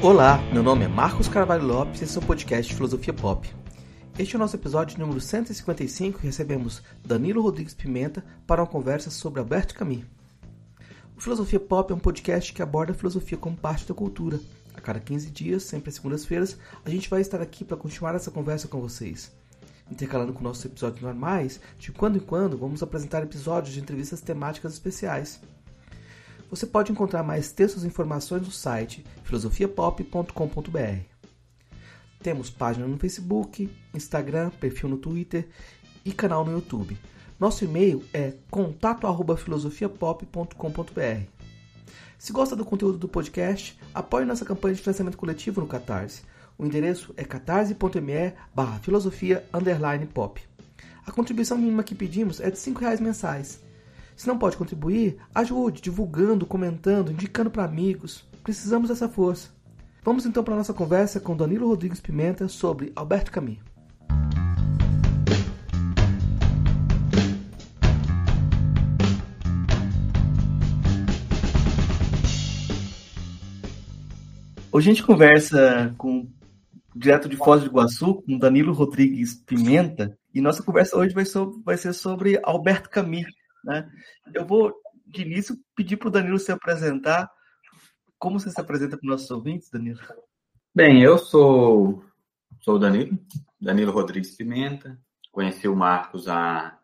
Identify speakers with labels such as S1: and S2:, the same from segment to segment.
S1: Olá, meu nome é Marcos Carvalho Lopes e esse é o podcast Filosofia Pop. Este é o nosso episódio número 155 e recebemos Danilo Rodrigues Pimenta para uma conversa sobre Alberto Camus. O Filosofia Pop é um podcast que aborda a filosofia como parte da cultura. A cada 15 dias, sempre às segundas-feiras, a gente vai estar aqui para continuar essa conversa com vocês. Intercalando com nossos episódios normais, de quando em quando vamos apresentar episódios de entrevistas temáticas especiais. Você pode encontrar mais textos e informações no site filosofiapop.com.br. Temos página no Facebook, Instagram, perfil no Twitter e canal no YouTube. Nosso e-mail é contato@filosofiapop.com.br. Se gosta do conteúdo do podcast, apoie nossa campanha de financiamento coletivo no Catarse. O endereço é catarse.me barra filosofia pop. A contribuição mínima que pedimos é de R$ reais mensais. Se não pode contribuir, ajude divulgando, comentando, indicando para amigos. Precisamos dessa força. Vamos então para a nossa conversa com Danilo Rodrigues Pimenta sobre Alberto Camus. Hoje a gente conversa com direto de Foz do Iguaçu, com Danilo Rodrigues Pimenta, e nossa conversa hoje vai, sobre, vai ser sobre Alberto Camus. Né? Eu vou, de início, pedir para o Danilo se apresentar. Como você se apresenta para os nossos ouvintes, Danilo?
S2: Bem, eu sou, sou o Danilo, Danilo Rodrigues Pimenta. Conheci o Marcos há,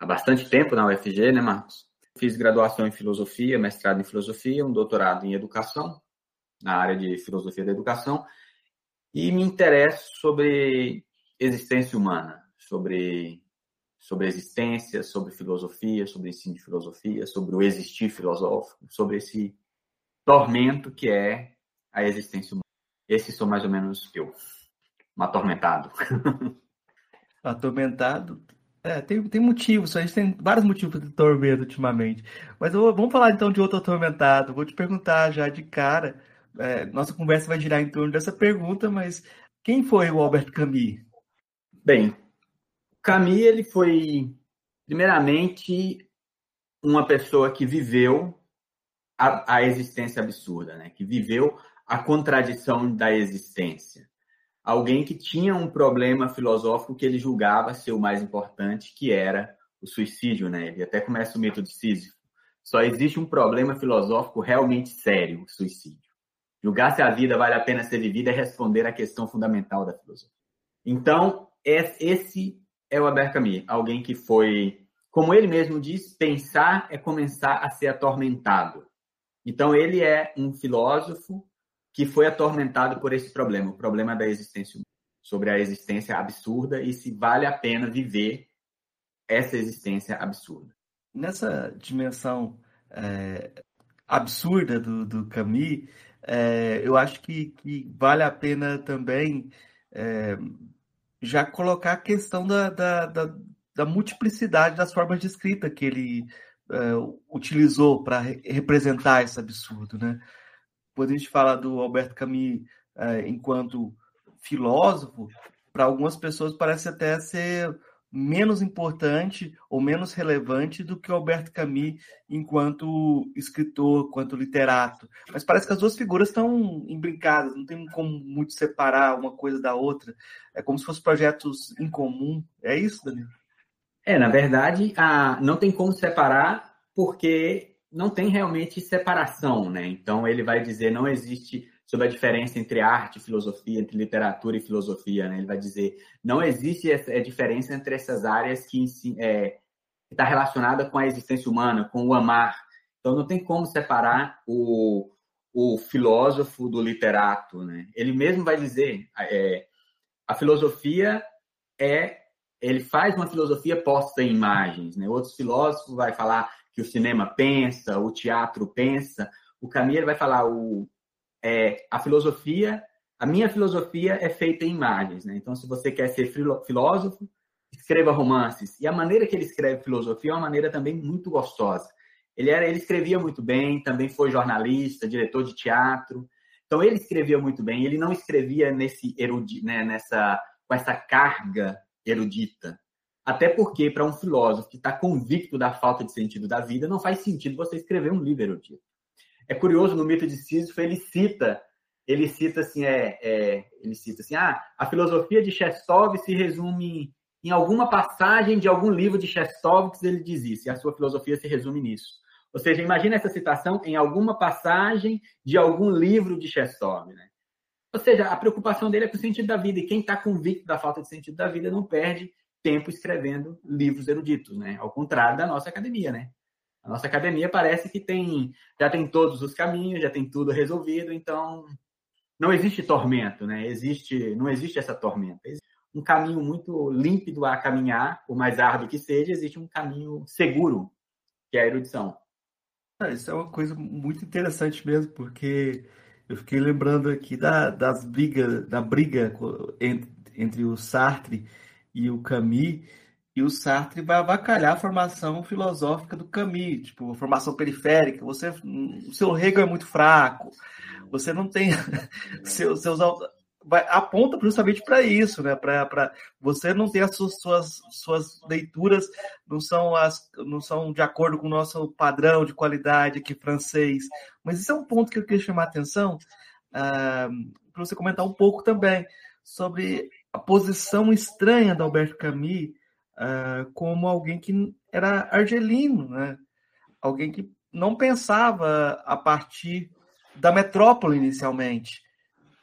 S2: há bastante tempo na UFG, né, Marcos? Fiz graduação em filosofia, mestrado em filosofia, um doutorado em educação, na área de filosofia da educação, e me interesso sobre existência humana, sobre sobre existência, sobre filosofia, sobre ensino de filosofia, sobre o existir filosófico, sobre esse tormento que é a existência humana. Esse sou mais ou menos eu, um atormentado.
S1: Atormentado? É, tem, tem motivos, a gente tem vários motivos de tormento ultimamente. Mas eu, vamos falar então de outro atormentado. Vou te perguntar já de cara. É, nossa conversa vai girar em torno dessa pergunta, mas quem foi o Albert Camus?
S2: Bem, Camus, ele foi, primeiramente, uma pessoa que viveu a, a existência absurda, né? que viveu a contradição da existência. Alguém que tinha um problema filosófico que ele julgava ser o mais importante, que era o suicídio. Né? Ele até começa o mito de Sísifo. Só existe um problema filosófico realmente sério, o suicídio. Julgar se a vida vale a pena ser vivida é responder à questão fundamental da filosofia. Então, esse é o Albert Camus, alguém que foi, como ele mesmo diz, pensar é começar a ser atormentado. Então, ele é um filósofo que foi atormentado por esse problema, o problema da existência humana, sobre a existência absurda e se vale a pena viver essa existência absurda.
S1: Nessa dimensão é, absurda do, do Camus, é, eu acho que, que, vale a pena também é, já colocar a questão da, da, da, da multiplicidade das formas de escrita que ele uh, utilizou para re representar esse absurdo. Né? Quando a gente fala do Alberto Camus uh, enquanto filósofo, para algumas pessoas parece até ser menos importante ou menos relevante do que o Alberto Camus enquanto escritor, quanto literato. Mas parece que as duas figuras estão embrincadas, não tem como muito separar uma coisa da outra. É como se fossem projetos em comum. É isso, Danilo?
S2: É, na verdade, a... não tem como separar porque não tem realmente separação, né? Então ele vai dizer não existe sobre a diferença entre arte e filosofia, entre literatura e filosofia. Né? Ele vai dizer não existe essa é, diferença entre essas áreas que é, está relacionada com a existência humana, com o amar. Então não tem como separar o, o filósofo do literato. Né? Ele mesmo vai dizer é, a filosofia é ele faz uma filosofia posta em imagens. Né? Outros filósofos vai falar que o cinema pensa, o teatro pensa. O Camus vai falar o é, a filosofia, a minha filosofia é feita em imagens, né? Então, se você quer ser filósofo, escreva romances. E a maneira que ele escreve filosofia é uma maneira também muito gostosa. Ele era, ele escrevia muito bem, também foi jornalista, diretor de teatro. Então ele escrevia muito bem. Ele não escrevia nesse erudi, né, nessa com essa carga erudita. Até porque para um filósofo que está convicto da falta de sentido da vida, não faz sentido você escrever um livro erudito. É curioso, no mito de Sísifo, ele cita ele cita assim, é, é, ele cita assim, ah, a filosofia de Chestov se resume em alguma passagem de algum livro de Chestov que ele diz isso, e a sua filosofia se resume nisso. Ou seja, imagina essa citação em alguma passagem de algum livro de Chestov, né? Ou seja, a preocupação dele é com o sentido da vida, e quem está convicto da falta de sentido da vida não perde tempo escrevendo livros eruditos, né? Ao contrário da nossa academia, né? A nossa academia parece que tem já tem todos os caminhos, já tem tudo resolvido, então não existe tormento, né? Existe, não existe essa tormenta. Existe um caminho muito límpido a caminhar, por mais árduo que seja, existe um caminho seguro, que é a erudição.
S1: É, isso é uma coisa muito interessante mesmo, porque eu fiquei lembrando aqui da, das brigas, da briga entre, entre o Sartre e o Camus, e o Sartre vai avacalhar a formação filosófica do Camus, tipo, formação periférica. Você, o seu Hegel é muito fraco, você não tem seus, seus vai, aponta justamente para isso, né? Para você não ter as suas, suas, suas leituras não são as não são de acordo com o nosso padrão de qualidade aqui francês. Mas isso é um ponto que eu queria chamar a atenção uh, para você comentar um pouco também sobre a posição estranha da Alberto Camus uh, como alguém que era argelino, né? Alguém que não pensava a partir da metrópole inicialmente.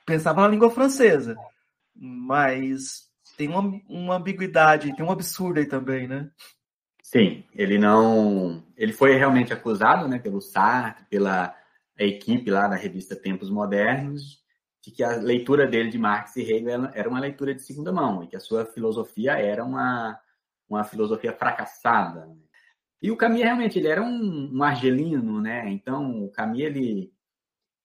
S1: Pensava na língua francesa, mas tem uma, uma ambiguidade, tem um absurdo aí também, né?
S2: Sim, ele não. Ele foi realmente acusado né, pelo Sartre, pela equipe lá da revista Tempos Modernos, de que a leitura dele de Marx e Hegel era uma leitura de segunda mão e que a sua filosofia era uma, uma filosofia fracassada. E o Camus realmente ele era um, um argelino, né? Então o Camus ele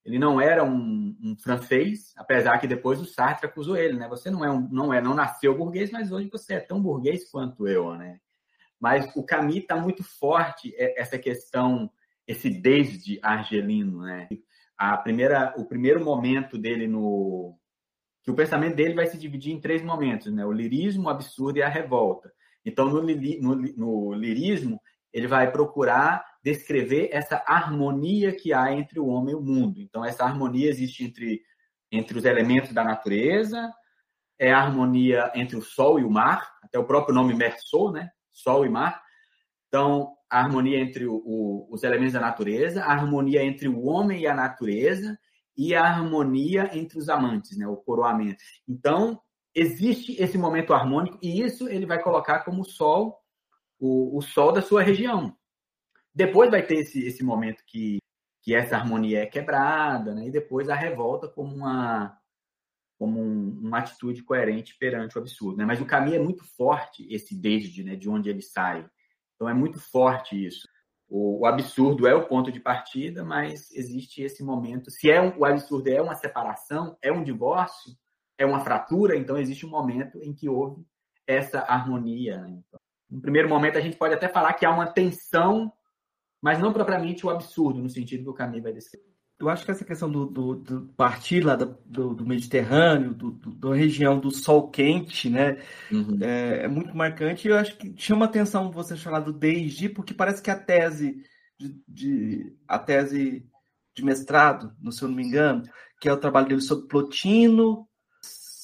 S2: ele não era um, um, francês, apesar que depois o Sartre acusou ele, né? Você não é um, não é, não nasceu burguês, mas hoje você é tão burguês quanto eu, né? Mas o Camus está muito forte é, essa questão, esse desde argelino, né? A primeira, o primeiro momento dele no que o pensamento dele vai se dividir em três momentos, né? O lirismo, o absurdo e a revolta. Então, no, no, no lirismo, ele vai procurar descrever essa harmonia que há entre o homem e o mundo. Então, essa harmonia existe entre, entre os elementos da natureza, é a harmonia entre o sol e o mar, até o próprio nome Mersol, né? Sol e mar. Então, a harmonia entre o, o, os elementos da natureza, a harmonia entre o homem e a natureza e a harmonia entre os amantes, né? O coroamento. Então, existe esse momento harmônico e isso ele vai colocar como sol o, o sol da sua região. Depois vai ter esse, esse momento que, que essa harmonia é quebrada, né? e depois a revolta como uma, como um, uma atitude coerente perante o absurdo. Né? Mas o caminho é muito forte, esse desde, né? de onde ele sai. Então é muito forte isso. O, o, absurdo é o ponto de partida, mas existe esse momento. Se é um, o absurdo é uma separação, é um divórcio, é uma fratura, então existe um momento em que houve essa harmonia. Né? Então, no primeiro momento, a gente pode até falar que há uma tensão, mas não propriamente o absurdo, no sentido que o Camus vai descrever.
S1: Eu acho que essa questão do, do, do partir lá do, do Mediterrâneo, do, da região do sol quente, né, uhum. é, é, muito marcante. E eu acho que chama atenção você falar do desde, porque parece que a tese de, de, a tese de mestrado, se eu não me engano, que é o trabalho dele sobre Plotino,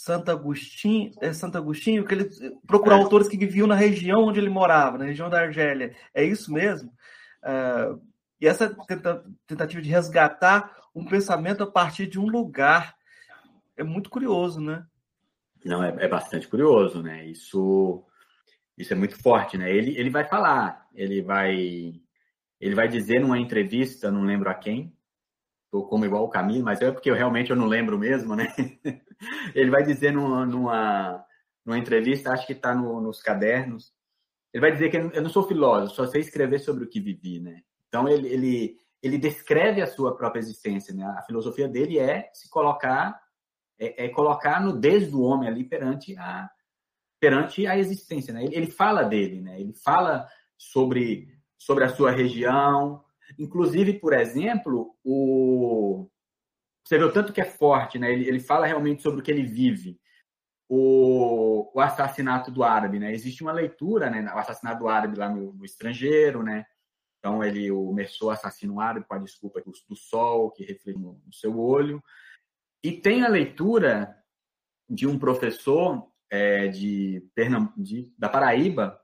S1: Santo Agostinho, é Santo Agostinho, que ele procurou é. autores que viviam na região onde ele morava, na região da Argélia. É isso mesmo? Uh, e essa tentativa de resgatar um pensamento a partir de um lugar é muito curioso, né?
S2: Não, é, é bastante curioso, né? Isso, isso é muito forte, né? Ele, ele vai falar, ele vai, ele vai dizer numa entrevista, não lembro a quem, Estou como igual o caminho, mas é porque eu realmente eu não lembro mesmo, né? Ele vai dizer numa, numa, numa entrevista, acho que está no, nos cadernos, ele vai dizer que eu não sou filósofo, só sei escrever sobre o que vivi, né? Então ele, ele, ele descreve a sua própria existência, né? A filosofia dele é se colocar, é, é colocar nudez do homem ali perante a perante a existência, né? Ele, ele fala dele, né? Ele fala sobre sobre a sua região, Inclusive, por exemplo, o... você vê o tanto que é forte, né? Ele, ele fala realmente sobre o que ele vive. O, o assassinato do árabe, né? Existe uma leitura, né? O assassinato do árabe lá no, no estrangeiro, né? Então, ele, o Merceau assassina um árabe com a desculpa do, do sol que reflete no, no seu olho. E tem a leitura de um professor é, de, Pernam de da Paraíba,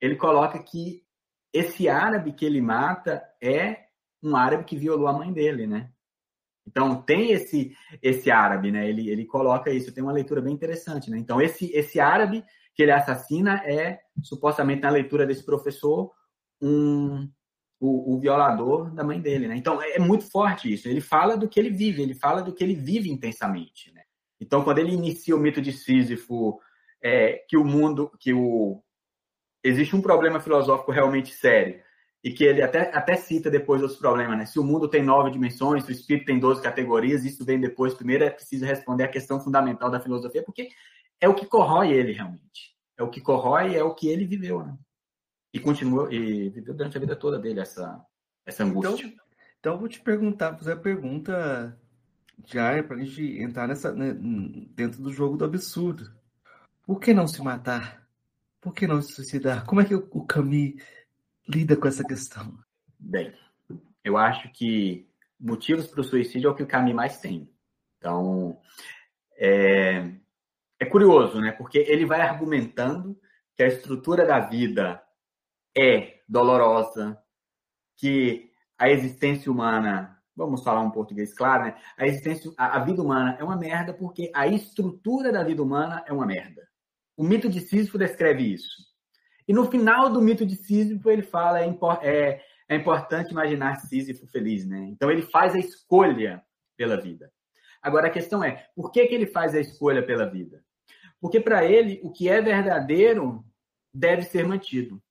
S2: ele coloca que esse árabe que ele mata é um árabe que violou a mãe dele, né? Então tem esse esse árabe, né? Ele, ele coloca isso, tem uma leitura bem interessante, né? Então esse esse árabe que ele assassina é supostamente na leitura desse professor um o, o, violador da mãe dele, né? Então é muito forte isso. Ele fala do que ele vive, ele fala do que ele vive intensamente, né? Então quando ele inicia o mito de Sísifo, é, que o mundo, que o existe um problema filosófico realmente sério e que ele até, até cita depois outros problemas, né? Se o mundo tem nove dimensões, se o espírito tem doze categorias, isso vem depois. Primeiro é preciso responder a questão fundamental da filosofia, porque é o que corrói ele realmente. É o que corrói, é o que ele viveu, né? E continuou, e viveu durante a vida toda dele essa, essa angústia.
S1: Então, então eu vou te perguntar, fazer a pergunta já é para a gente entrar nessa, né, dentro do jogo do absurdo. Por que não se matar? Por que não se suicidar? Como é que o, Camus lida com essa questão?
S2: Bem, eu acho que motivos para o suicídio é o que o Camus mais tem. Então, é, é curioso, né? Porque ele vai argumentando que a estrutura da vida é dolorosa, que a existência humana, vamos falar um português claro, né? A existência, a, a vida humana é uma merda porque a estrutura da vida humana é uma merda. O mito de Sísifo descreve isso. E no final do mito de Sísifo, ele fala: é, é, é importante imaginar Sísifo feliz, né? Então ele faz a escolha pela vida. Agora a questão é: por que, que ele faz a escolha pela vida? Porque para ele, o que é verdadeiro deve ser mantido.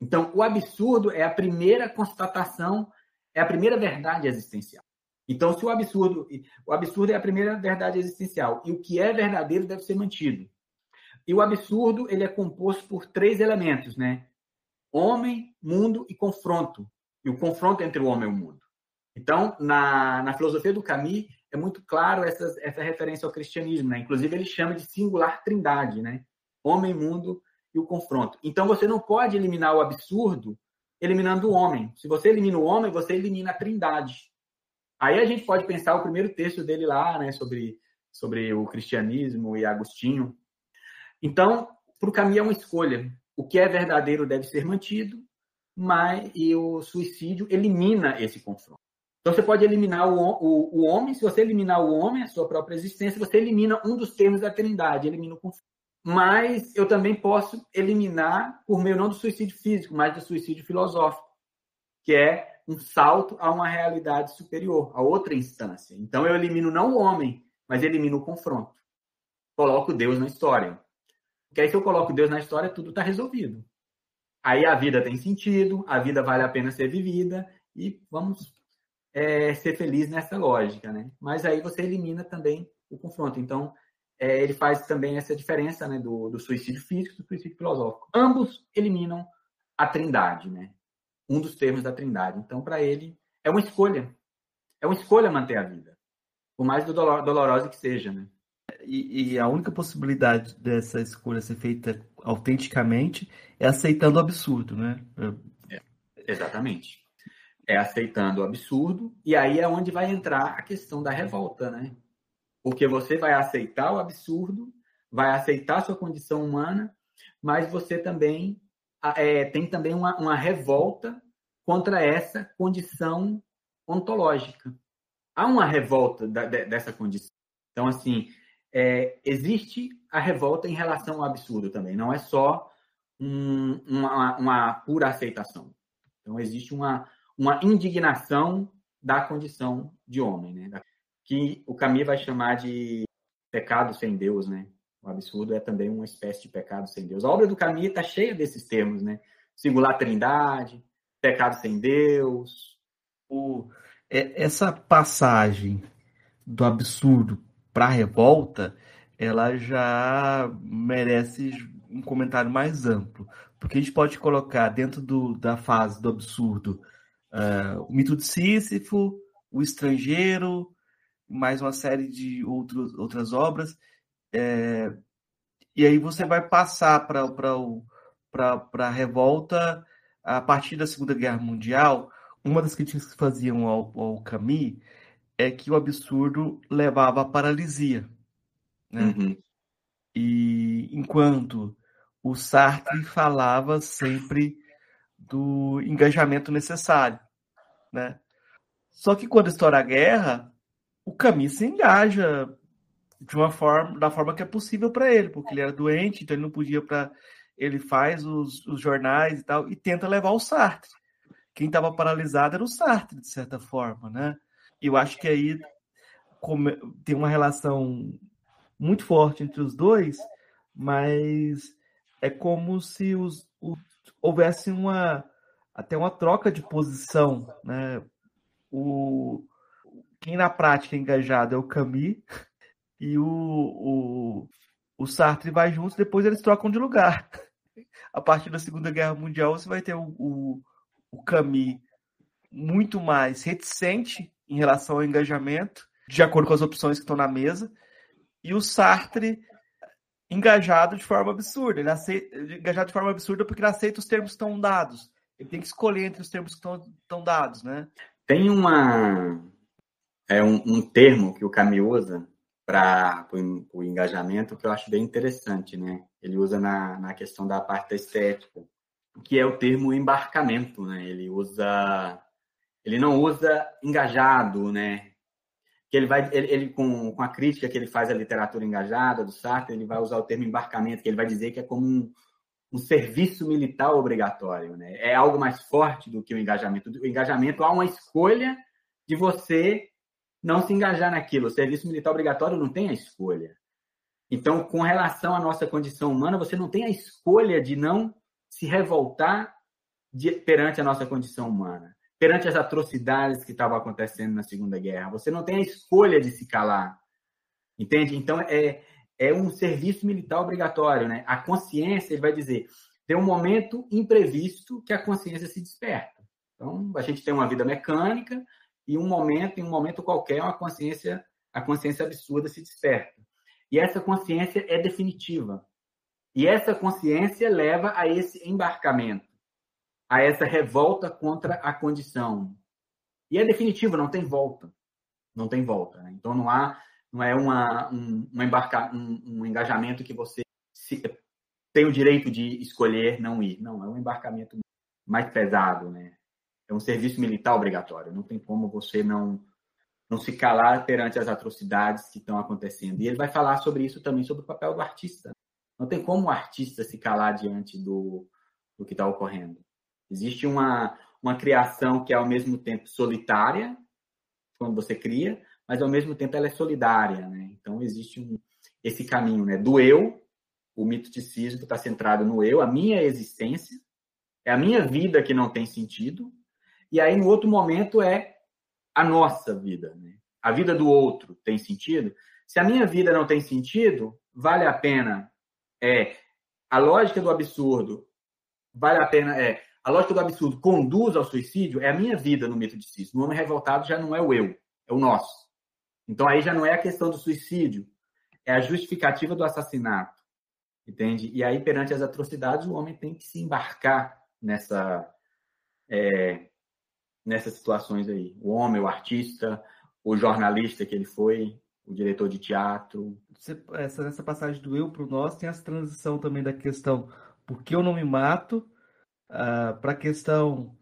S2: Então, o absurdo é a primeira constatação, é a primeira verdade existencial. Então, se o absurdo, o absurdo é a primeira verdade existencial e o que é verdadeiro deve ser mantido. E o absurdo, ele é composto por três elementos, né? Homem, mundo e confronto. E o confronto entre o homem e o mundo. Então, na, na filosofia do Camus, é muito claro essa, essa referência ao cristianismo, né? Inclusive, ele chama de singular trindade, né? Homem, mundo e o confronto. Então, você não pode eliminar o absurdo eliminando o homem. Se você elimina o homem, você elimina a trindade. Aí a gente pode pensar o primeiro texto dele lá, né? Sobre, sobre o cristianismo e Agostinho, então, para o caminho é uma escolha. O que é verdadeiro deve ser mantido, mas e o suicídio elimina esse confronto. Então, você pode eliminar o, o, o homem. Se você eliminar o homem, a sua própria existência, você elimina um dos termos da trindade, elimina o confronto. Mas eu também posso eliminar por meio não do suicídio físico, mas do suicídio filosófico, que é um salto a uma realidade superior, a outra instância. Então eu elimino não o homem, mas elimino o confronto. Coloco Deus na história. Porque aí, se eu coloco Deus na história, tudo está resolvido. Aí a vida tem sentido, a vida vale a pena ser vivida e vamos é, ser felizes nessa lógica, né? Mas aí você elimina também o confronto. Então, é, ele faz também essa diferença né, do, do suicídio físico e do suicídio filosófico. Ambos eliminam a trindade, né? Um dos termos da trindade. Então, para ele, é uma escolha. É uma escolha manter a vida. Por mais dolorosa que seja, né?
S1: E, e, a única possibilidade dessa escolha ser feita autenticamente é aceitando o absurdo, né?
S2: É, exatamente. É aceitando o absurdo, e aí é onde vai entrar a questão da revolta, né? Porque você vai aceitar o absurdo, vai aceitar sua condição humana, mas você também é, tem também uma, uma revolta contra essa condição ontológica. Há uma revolta da, dessa condição. Então, assim, é, existe a revolta em relação ao absurdo também, não é só um, uma, uma, pura aceitação. Então, existe uma, uma indignação da condição de homem, né? que o Camus vai chamar de pecado sem Deus, né? O absurdo é também uma espécie de pecado sem Deus. A obra do Camus está cheia desses termos, né? Singular trindade, pecado sem Deus.
S1: O, é, essa passagem do absurdo para a revolta, ela já merece um comentário mais amplo. Porque a gente pode colocar dentro do, da fase do absurdo uh, o mito de Sísifo, o estrangeiro, mais uma série de outros, outras obras. É, e aí você vai passar para a revolta a partir da Segunda Guerra Mundial. Uma das críticas que faziam ao, ao Camus é que o absurdo levava à paralisia. Né? Uhum. E enquanto o Sartre falava sempre do engajamento necessário. Né? Só que quando estoura a guerra, o Camus se engaja de uma forma, da forma que é possível para ele, porque ele era doente, então ele não podia para ele faz os, os, jornais e tal e tenta levar o Sartre. Quem estava paralisado era o Sartre de certa forma, né? Eu acho que aí tem uma relação muito forte entre os dois, mas é como se os, houvesse uma até uma troca de posição, né? O quem na prática é engajado é o Camus e o, o, o Sartre vai juntos, depois eles trocam de lugar. A partir da Segunda Guerra Mundial, você vai ter o, o, o Camus muito mais reticente em relação ao engajamento, de acordo com as opções que estão na mesa, e o Sartre engajado de forma absurda. Ele aceita, engajado de forma absurda porque ele aceita os termos que estão dados. Ele tem que escolher entre os termos que estão, estão dados, né?
S2: Tem uma é um, um termo que o Camus usa para o engajamento que eu acho bem interessante, né? Ele usa na, na questão da parte estética, que é o termo embarcamento, né? Ele usa, ele não usa engajado, né? Que ele vai, ele, ele com, com a crítica que ele faz à literatura engajada do Sartre, ele vai usar o termo embarcamento, que ele vai dizer que é como um, um serviço militar obrigatório, né? É algo mais forte do que o engajamento. O engajamento há uma escolha de você não se engajar naquilo. O serviço militar obrigatório não tem a escolha. Então, com relação à nossa condição humana, você não tem a escolha de não se revoltar de, perante a nossa condição humana, perante as atrocidades que estavam acontecendo na Segunda Guerra. Você não tem a escolha de se calar. Entende? Então, é, é um serviço militar obrigatório. Né? A consciência, ele vai dizer, tem um momento imprevisto que a consciência se desperta. Então, a gente tem uma vida mecânica, e um momento, em um momento qualquer, uma consciência, a consciência absurda se desperta. E essa consciência é definitiva. E essa consciência leva a esse embarcamento, a essa revolta contra a condição. E é definitivo, não tem volta. Não tem volta. Né? Então não há, não é uma, um, um, embarca, um, um engajamento que você se, tem o direito de escolher não ir. Não, é um embarcamento mais pesado, né? é um serviço militar obrigatório. Não tem como você não não se calar perante as atrocidades que estão acontecendo. E ele vai falar sobre isso também, sobre o papel do artista. Não tem como o artista se calar diante do, do que está ocorrendo. Existe uma, uma criação que é ao mesmo tempo solitária, quando você cria, mas ao mesmo tempo ela é solidária. Né? Então existe um, esse caminho né? do eu, o mito de Sísifo está centrado no eu, a minha existência, é a minha vida que não tem sentido, e aí, no outro momento, é a nossa vida. Né? A vida do outro tem sentido? Se a minha vida não tem sentido, vale a pena. É, a lógica do absurdo vale a pena. É, a lógica do absurdo conduz ao suicídio? É a minha vida no mito de Cis. No homem revoltado já não é o eu, é o nosso. Então aí já não é a questão do suicídio, é a justificativa do assassinato. Entende? E aí, perante as atrocidades, o homem tem que se embarcar nessa, é, nessas situações aí. O homem, o artista, o jornalista que ele foi, o diretor de teatro.
S1: Essa, nessa passagem do eu para o nós tem essa transição também da questão por que eu não me mato uh, para a questão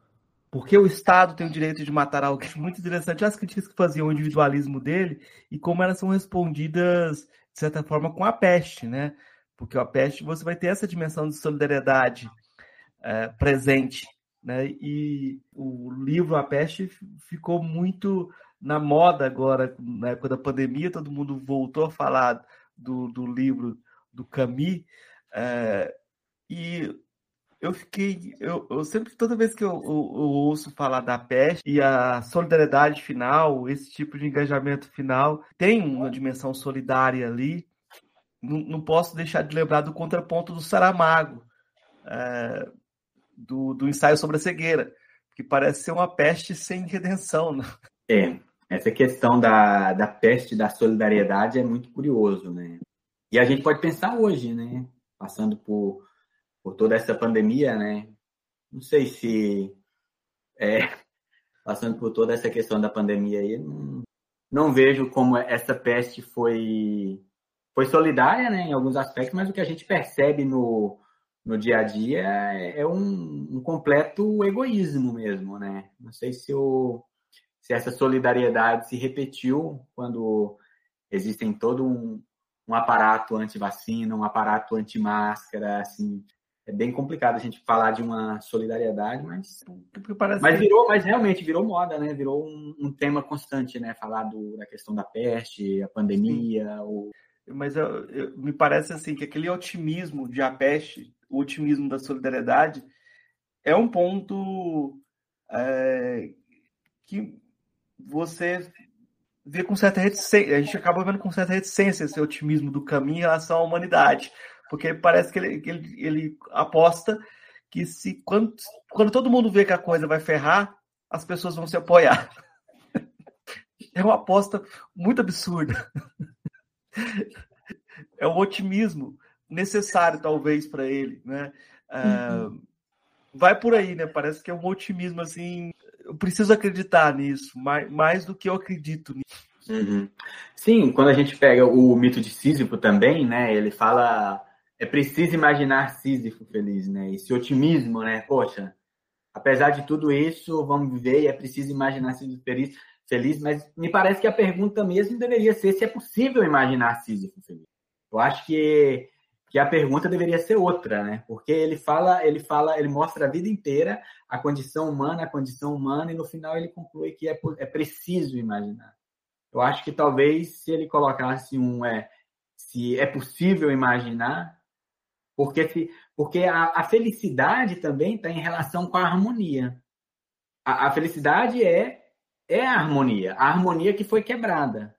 S1: por que o Estado tem o direito de matar alguém. Muito interessante as críticas que faziam o individualismo dele e como elas são respondidas, de certa forma, com a peste, né? Porque a peste você vai ter essa dimensão de solidariedade uh, presente né? E o livro A Peste ficou muito na moda agora, na época da pandemia, todo mundo voltou a falar do, do livro do Camus. É, e eu fiquei. Eu, eu, sempre, toda vez que eu, eu, eu, ouço falar da peste e a solidariedade final, esse tipo de engajamento final, tem uma dimensão solidária ali. Não, não posso deixar de lembrar do contraponto do Saramago. É, do, do ensaio sobre a cegueira, que parece ser uma peste sem redenção. Né?
S2: É, essa questão da, da peste da solidariedade é muito curioso, né? E a gente pode pensar hoje, né? Passando por, por toda essa pandemia, né? Não sei se é, passando por toda essa questão da pandemia aí, não, não vejo como essa peste foi foi solidária, né, em alguns aspectos, mas o que a gente percebe no, no dia a dia é, é um, um completo egoísmo mesmo, né? Não sei se, o, se essa solidariedade se repetiu quando existem todo um, um aparato anti-vacina, um aparato anti-máscara, assim, é bem complicado a gente falar de uma solidariedade, mas mas virou, mas realmente virou moda, né? Virou um, um tema constante, né? Falar do, da questão da peste, a pandemia,
S1: mas eu, eu, me parece assim que aquele otimismo de a peste, o otimismo da solidariedade, é um ponto é, que você vê com certa reticência, a gente acaba vendo com certa reticência esse otimismo do caminho em relação à humanidade porque parece que ele, que ele, ele aposta que se quando, quando todo mundo vê que a coisa vai ferrar, as pessoas vão se apoiar. É uma aposta muito absurda. É um otimismo necessário, talvez, para ele. Né? Uhum. vai por aí, né? Parece que é um otimismo assim. Eu preciso acreditar nisso, mais, mais do que eu acredito nisso.
S2: Uhum. Sim, quando a gente pega o mito de Sísifo também, né? Ele fala é preciso imaginar Sísifo feliz, né? Esse otimismo, né? Poxa, apesar de tudo isso, vamos viver e é preciso imaginar Sísifo feliz, feliz, mas me parece que a pergunta mesmo deveria ser se é possível imaginar Sísifo feliz. Eu acho que, que a pergunta deveria ser outra, né? Porque ele fala, ele fala, ele mostra a vida inteira a condição humana, a condição humana, e no final ele conclui que é, é preciso imaginar. Eu acho que talvez se ele colocasse um é se é possível imaginar, porque, porque a, a felicidade também está em relação com a harmonia. A, a, felicidade é, é a harmonia, a harmonia que foi quebrada.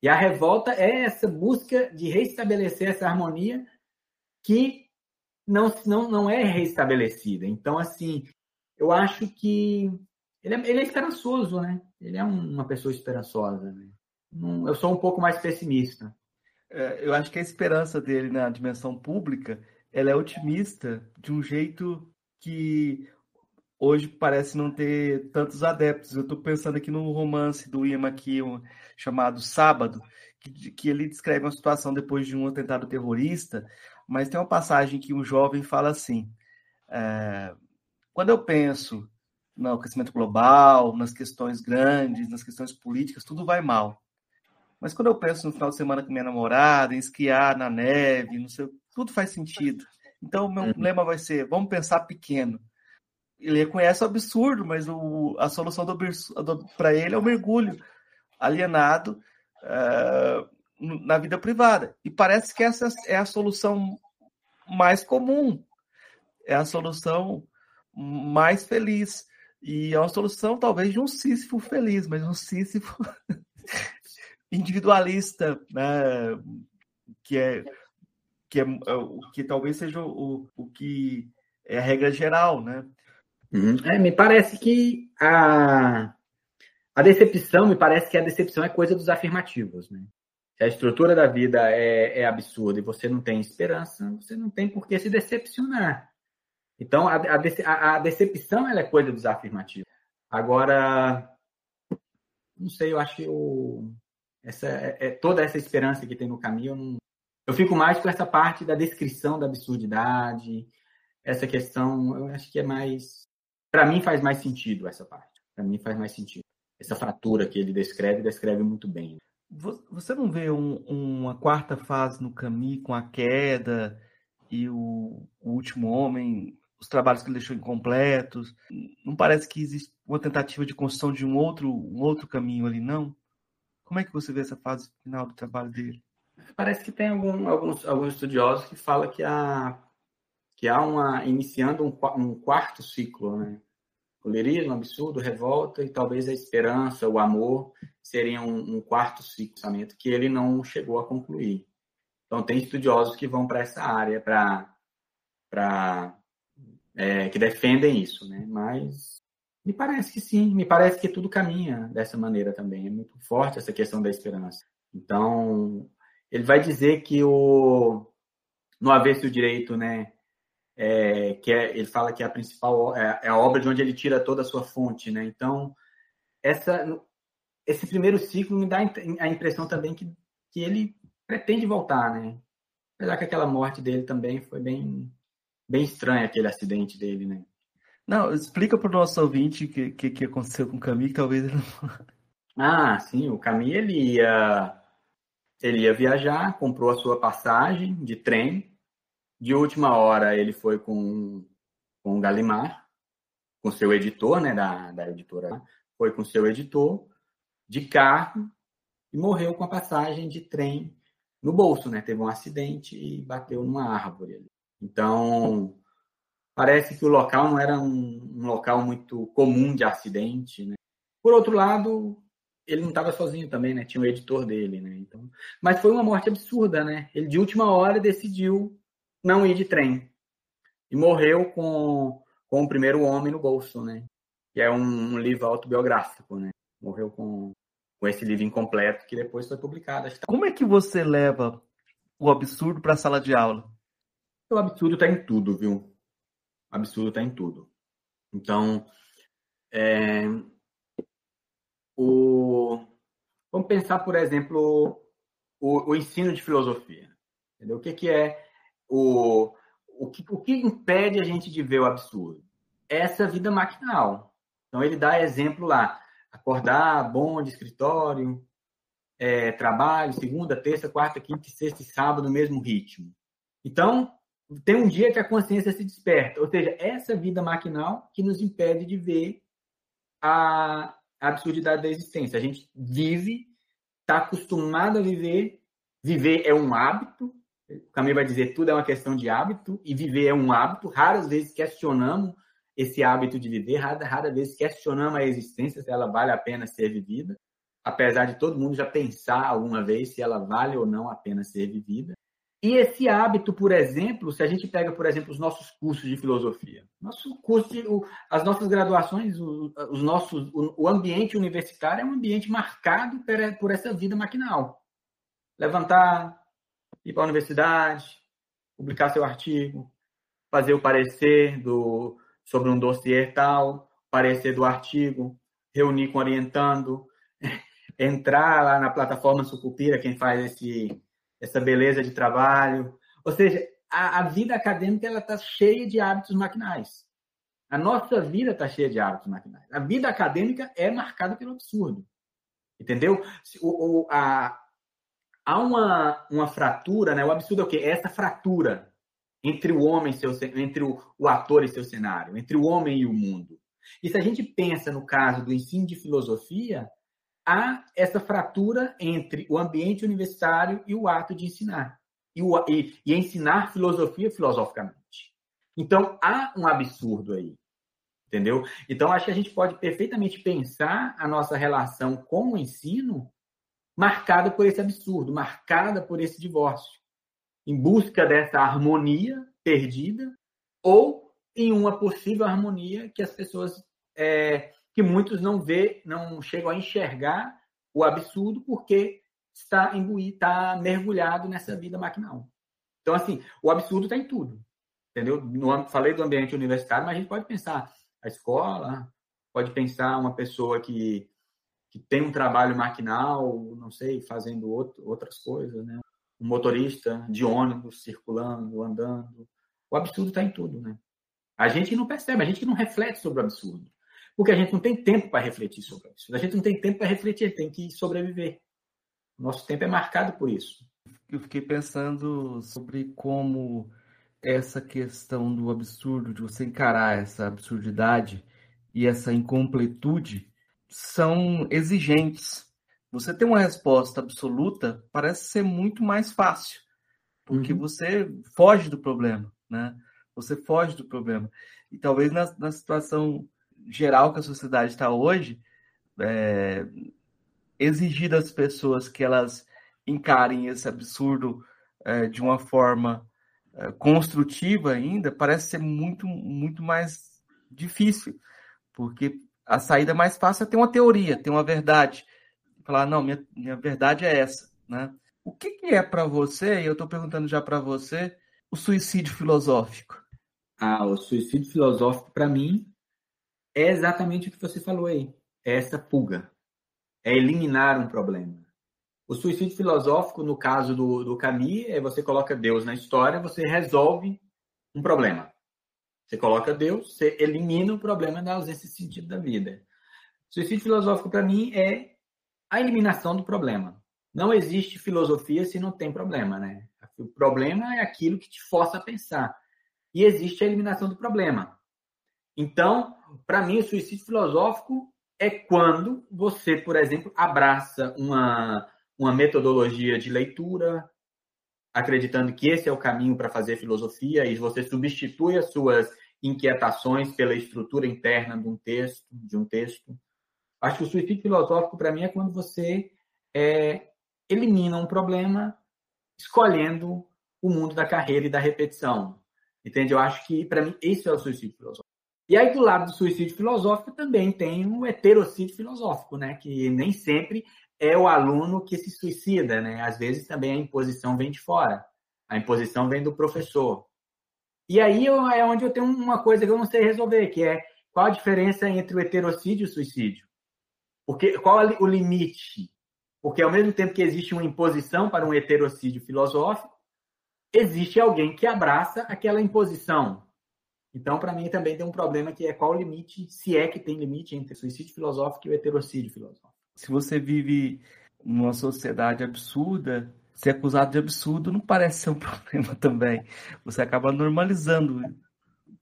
S2: E a revolta é essa busca de restabelecer essa harmonia que não, não, não é restabelecida. Então, assim, eu acho que ele é, ele é esperançoso, né? Ele é uma pessoa esperançosa. Né? Eu sou um pouco mais pessimista.
S1: É, eu acho que a esperança dele na dimensão pública, ela é otimista de um jeito que hoje parece não ter tantos adeptos. Eu estou pensando aqui no romance do Ian McKeown chamado Sábado, que, que ele descreve uma situação depois de um atentado terrorista, mas tem uma passagem que um jovem fala assim: é, quando eu penso no aquecimento global, nas questões grandes, nas questões políticas, tudo vai mal. Mas quando eu penso no final de semana com minha namorada, em esquiar na neve, não sei, tudo faz sentido. Então, o meu uhum. lema vai ser: vamos pensar pequeno. Ele reconhece o absurdo, mas o, a solução para ele é o mergulho alienado uh, na vida privada. E parece que essa é a solução mais comum, é a solução mais feliz. E é uma solução, talvez, de um Sísifo feliz, mas um Sísifo individualista, né? que é que, é, é que talvez seja o, o que é a regra geral, né?
S2: Uhum. É, me parece que a, a decepção, me parece que a decepção é coisa dos afirmativos, né? Se a estrutura da vida é, é absurda e você não tem esperança, você não tem por que se decepcionar. Então, a, a, a decepção é coisa dos afirmativos. Agora, não sei, eu acho que o, essa, é, é, toda essa esperança que tem no caminho, eu, não, eu fico mais com essa parte da descrição da absurdidade, essa questão, eu acho que é mais. Para mim faz mais sentido essa parte. Para mim faz mais sentido. Essa fratura que ele descreve, descreve muito bem.
S1: Você não vê um, uma quarta fase no caminho com a queda e o, o último homem, os trabalhos que ele deixou incompletos? Não parece que existe uma tentativa de construção de um outro, um outro caminho ali, não? Como é que você vê essa fase final do trabalho dele?
S2: Parece que tem algum, alguns, alguns estudiosos que falam que há, que há uma, iniciando um, um quarto ciclo, né? O lirismo, o absurdo, revolta e talvez a esperança, o amor seriam um, um quarto ciclo, que ele não chegou a concluir. Então, tem estudiosos que vão para essa área, para é, que defendem isso, né? Mas me parece que sim, me parece que tudo caminha dessa maneira também. É muito forte essa questão da esperança. Então, ele vai dizer que o no avesso direito, né, é, que é, ele fala que é a principal é, é, a obra de onde ele tira toda a sua fonte, né? Então, essa esse primeiro ciclo me dá a impressão também que, que ele pretende voltar, né? Apesar que aquela morte dele também foi bem, bem estranha, aquele acidente dele, né?
S1: Não, explica para o nosso ouvinte o que, que, que, aconteceu com o Camille, que talvez ele não...
S2: Ah, sim, o Camille, ele ia, ele ia viajar, comprou a sua passagem de trem, de última hora ele foi com, com o Galimar, com seu editor, né, da, da editora, foi com seu editor, de carro, e morreu com a passagem de trem no bolso, né? Teve um acidente e bateu numa árvore. Ali. Então, parece que o local não era um, um local muito comum de acidente, né? Por outro lado, ele não estava sozinho também, né? Tinha o editor dele, né? Então, mas foi uma morte absurda, né? Ele de última hora decidiu não ir de trem e morreu com, com o primeiro homem no bolso, né? Que é um, um livro autobiográfico, né? Morreu com com esse livro incompleto que depois foi publicado.
S1: Como é que você leva o absurdo para a sala de aula?
S2: O absurdo está em tudo, viu? Absurdo está em tudo. Então, é, o, vamos pensar, por exemplo, o, o ensino de filosofia. Entendeu? O que, que é o, o, que, o que impede a gente de ver o absurdo? Essa vida maquinal. Então, ele dá exemplo lá acordar, bonde, escritório, é, trabalho, segunda, terça, quarta, quinta, sexta e sábado, no mesmo ritmo. Então, tem um dia que a consciência se desperta. Ou seja, essa vida maquinal que nos impede de ver a absurdidade da existência. A gente vive, está acostumado a viver. Viver é um hábito. Camilo vai dizer tudo é uma questão de hábito e viver é um hábito. Raras vezes questionamos esse hábito de viver, rara, rara vez questionamos a existência, se ela vale a pena ser vivida, apesar de todo mundo já pensar alguma vez se ela vale ou não a pena ser vivida. E esse hábito, por exemplo, se a gente pega, por exemplo, os nossos cursos de filosofia, nosso curso de, o, as nossas graduações, o, os nossos, o, o, ambiente universitário é um ambiente marcado por, por essa vida maquinal. Levantar, ir para a universidade, publicar seu artigo, fazer o parecer do, sobre um dossiê tal, parecer do artigo, reunir com orientando, entrar lá na plataforma Sucupira, quem faz esse, essa beleza de trabalho. Ou seja, a, a vida acadêmica ela está cheia de hábitos maquinais. A nossa vida está cheia de hábitos maquinais. A vida acadêmica é marcada pelo absurdo. Entendeu? O, o, a, há uma, uma fratura, né? O absurdo é o quê? É essa fratura entre o homem seu, entre o, o ator e seu cenário, entre o homem e o mundo. E se a gente pensa no caso do ensino de filosofia, há essa fratura entre o ambiente universitário e o ato de ensinar. E, o, e, e ensinar filosofia filosoficamente. Então, há um absurdo aí. Entendeu? Então, acho que a gente pode perfeitamente pensar a nossa relação com o ensino marcada por esse absurdo, marcada por esse divórcio em busca dessa harmonia perdida ou em uma possível harmonia que as pessoas é, que muitos não vê, não chegam a enxergar o absurdo porque está imbuído, está mergulhado nessa vida maquinal. Então assim, o absurdo está em tudo, entendeu? No, falei do ambiente universitário, mas a gente pode pensar a escola, pode pensar uma pessoa que que tem um trabalho maquinal, não sei, fazendo outro, outras coisas, né? um motorista de ônibus circulando, andando. O absurdo está em tudo, né? A gente não percebe, a gente não reflete sobre o absurdo. Porque a gente não tem tempo para refletir sobre o absurdo. A gente não tem tempo para refletir, tem que sobreviver. Nosso tempo é marcado por isso.
S1: Eu fiquei pensando sobre como essa questão do absurdo, de você encarar essa absurdidade e essa incompletude, são exigentes você ter uma resposta absoluta parece ser muito mais fácil, porque uhum. você foge do problema, né? Você foge do problema. E talvez na, na situação geral que a sociedade está hoje, é, exigir das pessoas que elas encarem esse absurdo é, de uma forma é, construtiva ainda parece ser muito, muito mais difícil, porque a saída mais fácil é ter uma teoria, ter uma verdade, falar, não, minha, minha verdade é essa, né? O que, que é para você, e eu estou perguntando já para você, o suicídio filosófico?
S2: Ah, o suicídio filosófico, para mim, é exatamente o que você falou aí. É essa fuga. é eliminar um problema. O suicídio filosófico, no caso do, do Camus, é você coloca Deus na história, você resolve um problema. Você coloca Deus, você elimina o problema da ausência de sentido da vida. Suicídio filosófico, para mim, é a eliminação do problema. Não existe filosofia se não tem problema, né? O problema é aquilo que te força a pensar. E existe a eliminação do problema. Então, para mim, o suicídio filosófico é quando você, por exemplo, abraça uma, uma metodologia de leitura, acreditando que esse é o caminho para fazer filosofia, e você substitui as suas inquietações pela estrutura interna de um texto, de um texto. Acho que o suicídio filosófico, para mim, é quando você é, elimina um problema escolhendo o mundo da carreira e da repetição. Entende? Eu acho que, para mim, esse é o suicídio filosófico. E aí, do lado do suicídio filosófico, também tem o heterocídio filosófico, né? Que nem sempre é o aluno que se suicida, né? Às vezes também a imposição vem de fora. A imposição vem do professor. E aí é onde eu tenho uma coisa que eu não sei resolver, que é qual a diferença entre o heterocídio e o suicídio? Porque qual é o limite? Porque ao mesmo tempo que existe uma imposição para um heterocídio filosófico, existe alguém que abraça aquela imposição. Então, para mim, também tem um problema que é qual o limite, se é que tem limite entre suicídio filosófico e o heterocídio filosófico.
S1: Se você vive numa sociedade absurda, ser acusado de absurdo não parece ser um problema também. Você acaba normalizando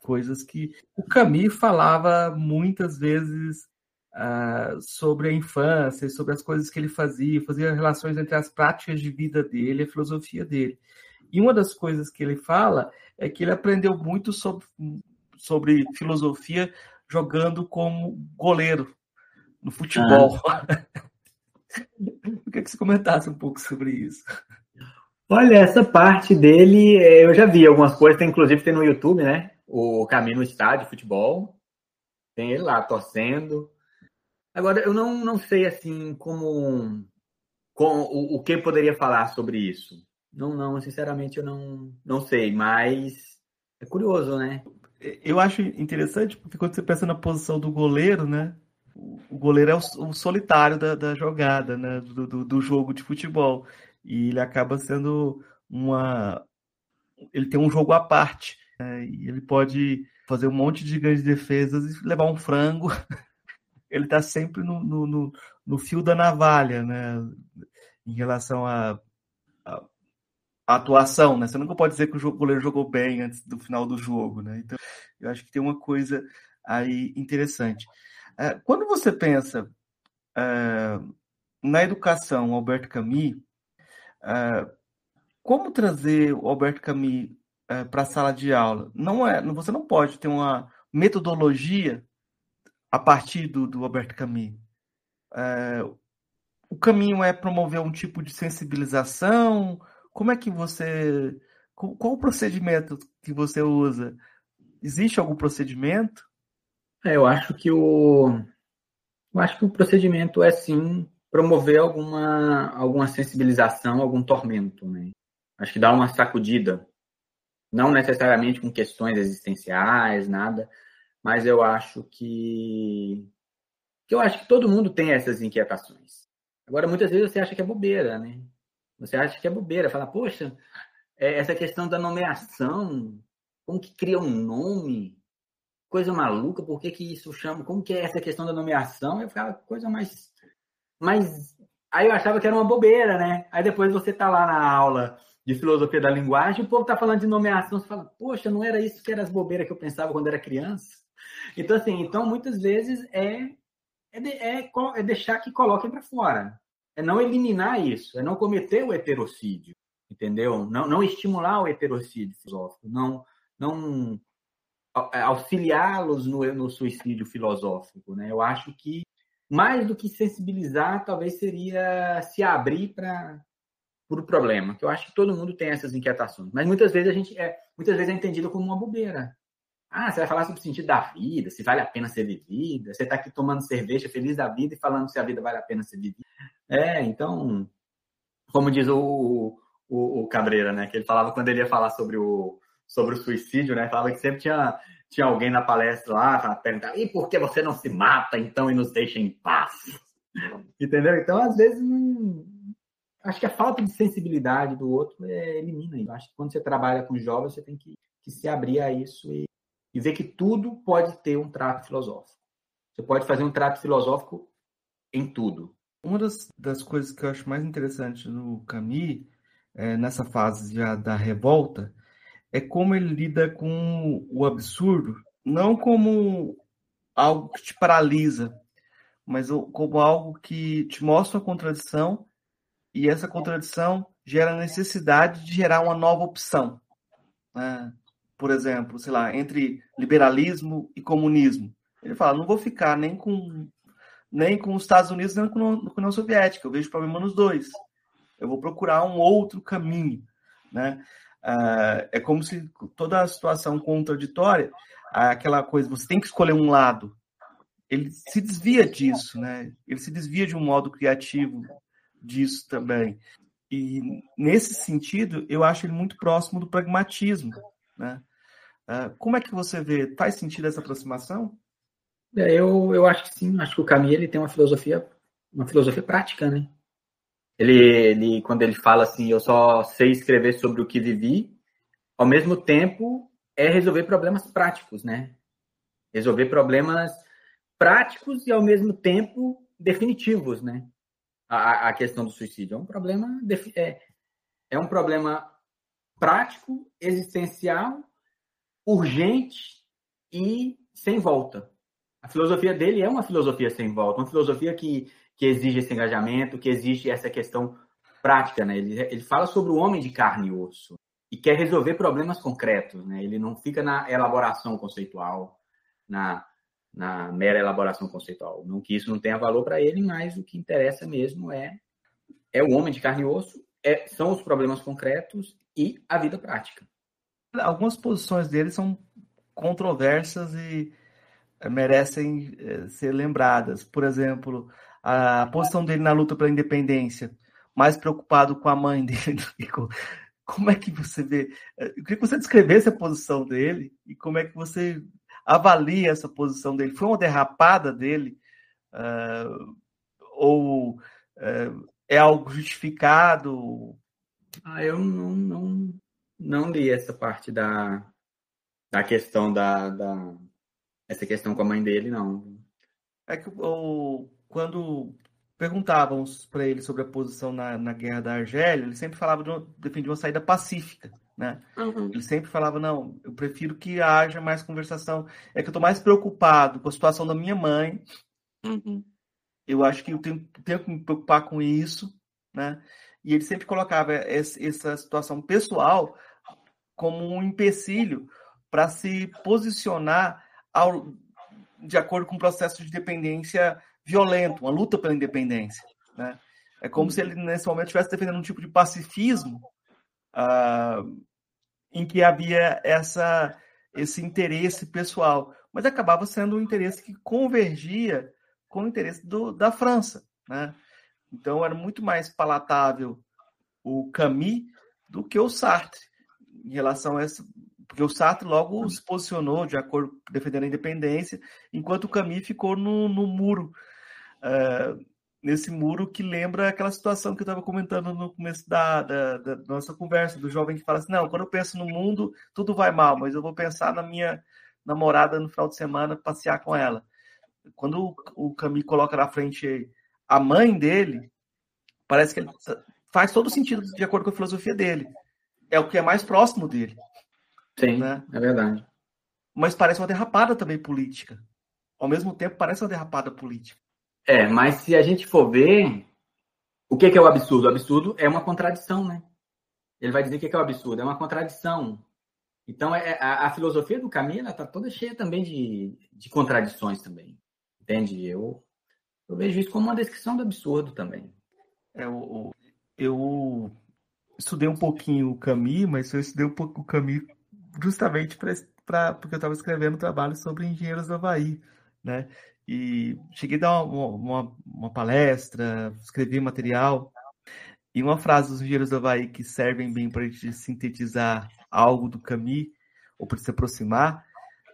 S1: coisas que o Camus falava muitas vezes uh, sobre a infância, sobre as coisas que ele fazia, fazia relações entre as práticas de vida dele e a filosofia dele. E uma das coisas que ele fala é que ele aprendeu muito sobre, sobre filosofia jogando como goleiro no futebol. Ah. Eu queria que você comentasse um pouco sobre isso.
S2: Olha, essa parte dele, é, eu já vi algumas coisas, tem, inclusive tem no YouTube, né? O Caminho no Estádio Futebol. Tem ele lá torcendo. Agora, eu não, não sei assim como, como o, o que poderia falar sobre isso. Não, não, sinceramente eu não, não sei, mas é curioso, né?
S1: Eu acho interessante porque quando você pensa na posição do goleiro, né? O goleiro é o, solitário da, da, jogada, né? Do, do, do, jogo de futebol. E ele acaba sendo uma. Ele tem um jogo à parte. Né? E ele pode fazer um monte de grandes defesas e levar um frango. ele está sempre no, no, no, fio da navalha, né? Em relação a a atuação, né? Você nunca pode dizer que o goleiro jogou bem antes do final do jogo, né? Então, eu acho que tem uma coisa aí interessante. É, quando você pensa é, na educação, Alberto Camus, é, como trazer o Alberto Camus para a sala de aula? Não é, você não pode ter uma metodologia a partir do, do Alberto Camus. o caminho é promover um tipo de sensibilização, como é que você. Qual o procedimento que você usa? Existe algum procedimento?
S2: É, eu acho que o. Eu acho que o procedimento é sim promover alguma, alguma sensibilização, algum tormento, né? Acho que dá uma sacudida. Não necessariamente com questões existenciais, nada, mas eu acho que. que eu acho que todo mundo tem essas inquietações. Agora, muitas vezes você acha que é bobeira, né? Você acha que é bobeira, fala, poxa, é, essa questão da nomeação, como que cria um nome, coisa maluca, por que, que isso chama, como que é essa questão da nomeação? Eu ficava, coisa mais, mais. Aí eu achava que era uma bobeira, né? Aí depois você tá lá na aula de filosofia da linguagem, o povo tá falando de nomeação, você fala, poxa, não era isso que era as bobeiras que eu pensava quando era criança? Então, assim, então muitas vezes é, é, é, é deixar que coloquem para fora é não eliminar isso, é não cometer o heterocídio, entendeu? Não, não estimular o heterocídio filosófico, não, não é, auxiliá-los no, no suicídio filosófico, né? Eu acho que mais do que sensibilizar, talvez seria se abrir para o pro problema, que eu acho que todo mundo tem essas inquietações, mas muitas vezes a gente é, muitas vezes é entendido como uma bobeira. Ah, você vai falar sobre o sentido da vida, se vale a pena ser vivida. Você está aqui tomando cerveja, feliz da vida e falando se a vida vale a pena ser vivida. É, então, como diz o, o, o Cabreira, né? Que ele falava quando ele ia falar sobre o, sobre o suicídio, né? Falava que sempre tinha, tinha alguém na palestra lá, perguntando, e por que você não se mata então e nos deixa em paz? Entendeu? Então, às vezes, acho que a falta de sensibilidade do outro é, elimina. Eu acho que quando você trabalha com jovens, você tem que, que se abrir a isso e, e ver que tudo pode ter um trato filosófico. Você pode fazer um trato filosófico em tudo.
S1: Uma das, das coisas que eu acho mais interessante no Camus, é, nessa fase já da revolta, é como ele lida com o absurdo, não como algo que te paralisa, mas como algo que te mostra uma contradição e essa contradição gera a necessidade de gerar uma nova opção. Né? Por exemplo, sei lá, entre liberalismo e comunismo. Ele fala, não vou ficar nem com nem com os Estados Unidos, nem com a União Soviética. Eu vejo problema nos dois. Eu vou procurar um outro caminho. Né? Uh, é como se toda a situação contraditória, aquela coisa, você tem que escolher um lado. Ele se desvia disso, né? Ele se desvia de um modo criativo disso também. E nesse sentido, eu acho ele muito próximo do pragmatismo, né? Uh, como é que você vê? Faz sentido essa aproximação?
S2: É, eu, eu acho que sim, acho que o Camille ele tem uma filosofia, uma filosofia prática, né? Ele, ele, quando ele fala assim, eu só sei escrever sobre o que vivi, ao mesmo tempo é resolver problemas práticos, né? Resolver problemas práticos e ao mesmo tempo definitivos, né? A, a questão do suicídio é um problema é, é um problema prático, existencial, urgente e sem volta. A filosofia dele é uma filosofia sem volta, uma filosofia que, que exige esse engajamento, que exige essa questão prática, né? Ele, ele fala sobre o homem de carne e osso e quer resolver problemas concretos, né? Ele não fica na elaboração conceitual, na, na mera elaboração conceitual. Não que isso não tenha valor para ele, mas o que interessa mesmo é é o homem de carne e osso, é, são os problemas concretos e a vida prática.
S1: Algumas posições dele são controversas e merecem eh, ser lembradas. Por exemplo, a posição dele na luta pela independência, mais preocupado com a mãe dele do que com... Como é que você vê? Eh, eu queria que você descrevesse a posição dele e como é que você avalia essa posição dele. Foi uma derrapada dele? Uh, ou uh, é algo justificado?
S2: Ah, eu não, não, não li essa parte da, da questão da, da essa questão com a mãe dele, não.
S1: É que o, quando perguntavam para ele sobre a posição na, na guerra da Argélia, ele sempre falava de uma, defendia uma saída pacífica, né? Uhum. Ele sempre falava, não, eu prefiro que haja mais conversação. É que eu estou mais preocupado com a situação da minha mãe. Uhum. Eu acho que eu tenho, tenho que me preocupar com isso, né? E ele sempre colocava essa situação pessoal como um empecilho para se posicionar ao, de acordo com um processo de dependência violento, uma luta pela independência. Né? É como se ele, nesse momento, estivesse defendendo um tipo de pacifismo uh, em que havia essa, esse interesse pessoal, mas acabava sendo um interesse que convergia com o interesse do, da França. Né? Então, era muito mais palatável o Camus do que o Sartre em relação a essa porque o Sartre logo se posicionou de acordo defendendo a independência, enquanto o Camus ficou no, no muro, uh, nesse muro que lembra aquela situação que eu estava comentando no começo da, da, da, nossa conversa, do jovem que fala assim, não, quando eu penso no mundo, tudo vai mal, mas eu vou pensar na minha namorada no final de semana, passear com ela. Quando o, Camus coloca na frente a mãe dele, parece que ele faz todo sentido de acordo com a filosofia dele. É o que é mais próximo dele.
S2: Sim, né? é verdade.
S1: Mas parece uma derrapada também política. Ao mesmo tempo, parece uma derrapada política.
S2: É, mas se a gente for ver, o que é o absurdo? O absurdo é uma contradição, né? Ele vai dizer o que é o absurdo, é uma contradição. Então, é, a, a filosofia do Camilo está toda cheia também de, de contradições também. Entende? Eu, eu vejo isso como uma descrição do absurdo também.
S1: É, eu, eu estudei um pouquinho o Camus, mas eu estudei um pouco o Camus justamente para porque eu estava escrevendo um trabalho sobre engenheiros do Havaí, né? E cheguei a dar uma, uma, uma palestra, escrevi material, e uma frase dos engenheiros do Havaí que servem bem para a gente sintetizar algo do Camus, ou para se aproximar,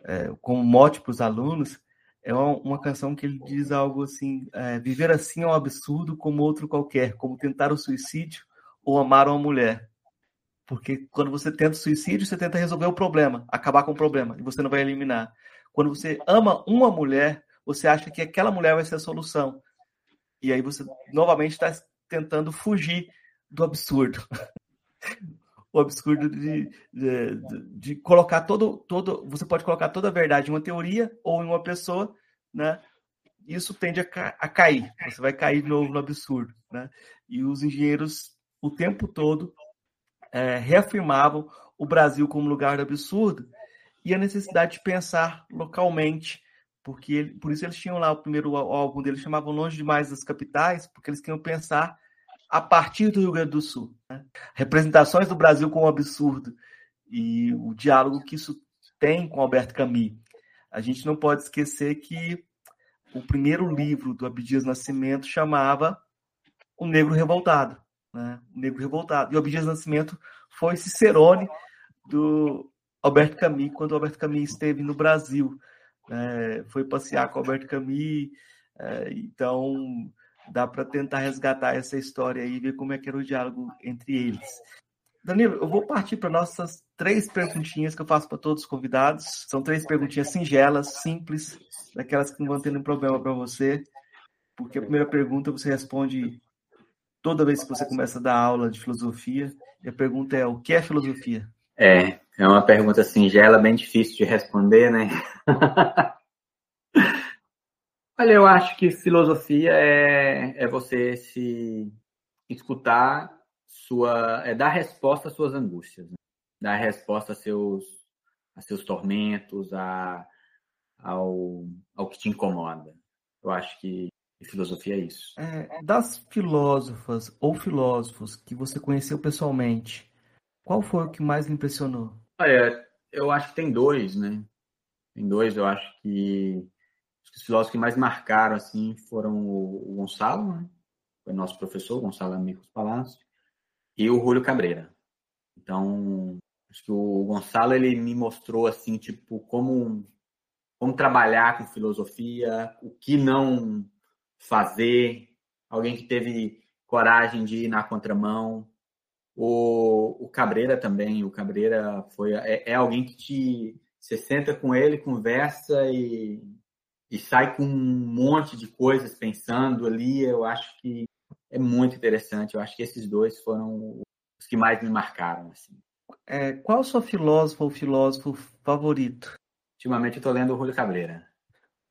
S1: é, como mote para os alunos, é uma, uma canção que ele diz algo assim: é, viver assim é um absurdo como outro qualquer, como tentar o suicídio ou amar uma mulher. Porque quando você tenta suicídio, você tenta resolver o problema, acabar com o problema, e você não vai eliminar. Quando você ama uma mulher, você acha que aquela mulher vai ser a solução. E aí você novamente está tentando fugir do absurdo. o absurdo de, de, de, colocar todo, todo. Você pode colocar toda a verdade em uma teoria ou em uma pessoa, né? Isso tende a, a cair. Você vai cair de novo no absurdo, né? E os engenheiros, o tempo todo, é, reafirmavam o Brasil como lugar do absurdo e a necessidade de pensar localmente, porque ele, por isso eles tinham lá o primeiro álbum deles, chamavam Longe Demais das Capitais, porque eles queriam pensar a partir do Rio Grande do Sul. Né? Representações do Brasil como absurdo e o diálogo que isso tem com Alberto Camus. A gente não pode esquecer que o primeiro livro do Abdias Nascimento chamava O Negro Revoltado. Né? O Negro Revoltado. E o Abdias Nascimento foi Cicerone do Alberto Camus, quando o Alberto Camus esteve no Brasil. É, foi passear com o Alberto Camus. É, então, dá para tentar resgatar essa história e ver como é que era o diálogo entre eles. Danilo, eu vou partir para nossas três perguntinhas que eu faço para todos os convidados. São três perguntinhas singelas, simples, daquelas que não vão ter nenhum problema para você, porque a primeira pergunta você responde toda vez que você começa a dar aula de filosofia. A pergunta é: o que é filosofia?
S2: É, é uma pergunta singela, bem difícil de responder, né? Olha, eu acho que filosofia é, é você se escutar sua, é dar resposta às suas angústias, né? dar resposta a seus, a seus tormentos, a, ao, ao que te incomoda. Eu acho que filosofia é isso.
S1: É, das filósofas ou filósofos que você conheceu pessoalmente, qual foi o que mais lhe impressionou?
S2: Olha, eu acho que tem dois, né? Tem dois, eu acho que os filósofos que mais marcaram assim foram o, Gonçalo, né? foi nosso professor, Gonçalo Amigos Palácio, e o Julio Cabreira. Então, acho que o Gonçalo ele me mostrou assim, tipo, como como trabalhar com filosofia, o que não fazer, alguém que teve coragem de ir na contramão. O, o Cabreira também, o Cabreira foi é, é alguém que te você senta com ele, conversa e e sai com um monte de coisas pensando ali. Eu acho que é muito interessante. Eu acho que esses dois foram os que mais me marcaram. Assim.
S1: É, qual o seu filósofo ou filósofo favorito?
S2: Ultimamente eu estou lendo o Julio Cabreira.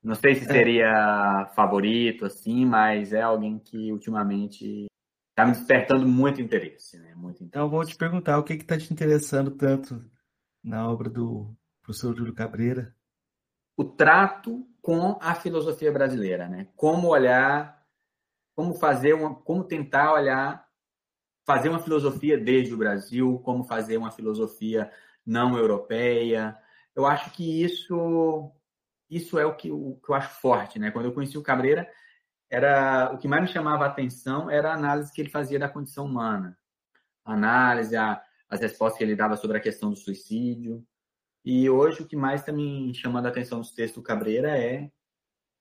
S2: Não sei se é. seria favorito, assim, mas é alguém que ultimamente está me despertando muito interesse, né? Muito interesse.
S1: Então vou te perguntar o que está te interessando tanto na obra do professor Júlio Cabreira?
S2: O trato com a filosofia brasileira, né? Como olhar, como fazer uma, como tentar olhar, fazer uma filosofia desde o Brasil, como fazer uma filosofia não europeia. Eu acho que isso isso é o que, o que eu acho forte, né? Quando eu conheci o Cabreira, era o que mais me chamava a atenção era a análise que ele fazia da condição humana, a análise, a, as respostas que ele dava sobre a questão do suicídio. E hoje o que mais está me chamando a atenção nos textos do Cabreira é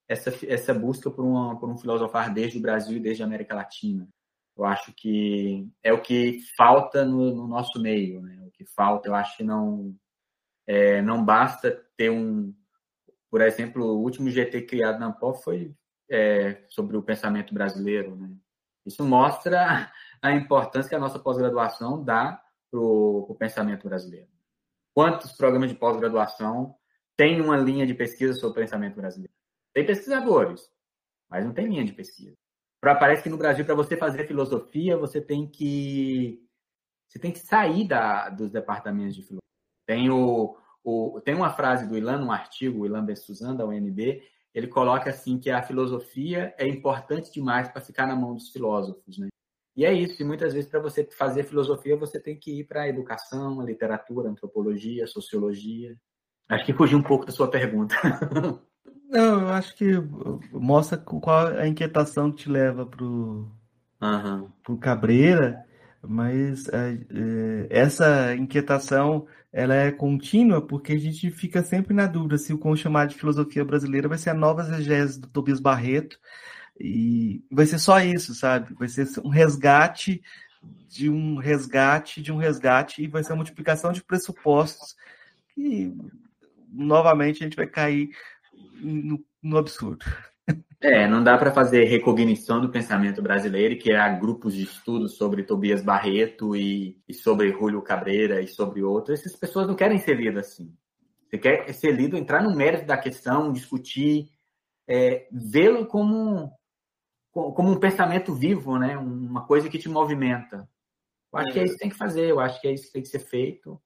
S2: essa, essa busca por, uma, por um filosofar desde o Brasil e desde a América Latina. Eu acho que é o que falta no, no nosso meio, né? O que falta, eu acho que não é, não basta ter um, por exemplo, o último GT criado na PO foi é, sobre o pensamento brasileiro, né? Isso mostra a importância que a nossa pós-graduação dá para o pensamento brasileiro quantos programas de pós-graduação têm uma linha de pesquisa sobre o pensamento brasileiro? Tem pesquisadores, mas não tem linha de pesquisa. Pra, parece que no Brasil, para você fazer filosofia, você tem que você tem que sair da, dos departamentos de filosofia. Tem, o, o, tem uma frase do Ilan, um artigo, o Ilan Bessuzan, da UNB, ele coloca assim que a filosofia é importante demais para ficar na mão dos filósofos, né? E é isso, e muitas vezes para você fazer filosofia, você tem que ir para a educação, a literatura, a antropologia, a sociologia. Acho que fugi um pouco da sua pergunta.
S1: Não, eu acho que mostra qual a inquietação que te leva pro, uhum. pro Cabreira, mas é, é, essa inquietação ela é contínua porque a gente fica sempre na dúvida se o como chamar de filosofia brasileira vai ser a nova exegese do Tobias Barreto e vai ser só isso, sabe? Vai ser um resgate de um resgate de um resgate e vai ser a multiplicação de pressupostos que novamente a gente vai cair no, no absurdo.
S2: É, não dá para fazer recognição do pensamento brasileiro e criar grupos de estudos sobre Tobias Barreto e, e sobre Julio Cabreira e sobre outros. Essas pessoas não querem ser lidas assim. Você quer ser lido, entrar no mérito da questão, discutir, é, vê-lo como, como um pensamento vivo, né? uma coisa que te movimenta. Eu acho é. que é isso que tem que fazer, eu acho que é isso que tem que ser feito.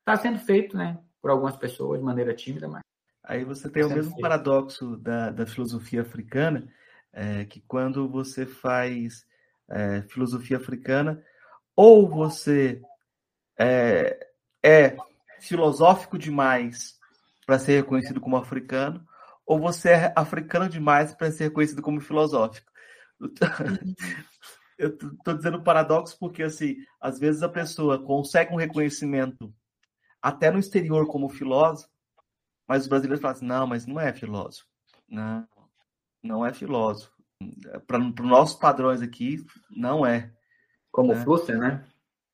S2: Está sendo feito, né? Por algumas pessoas de maneira tímida, mas
S1: Aí você tem o mesmo paradoxo da, da filosofia africana, é, que quando você faz é, filosofia africana, ou você é, é filosófico demais para ser reconhecido como africano, ou você é africano demais para ser reconhecido como filosófico. Eu estou dizendo paradoxo porque, assim, às vezes a pessoa consegue um reconhecimento até no exterior como filósofo, mas os brasileiros falam assim, não, mas não é filósofo. Não, não é filósofo. Para os nossos padrões aqui, não é.
S2: Como né? Flusser, né?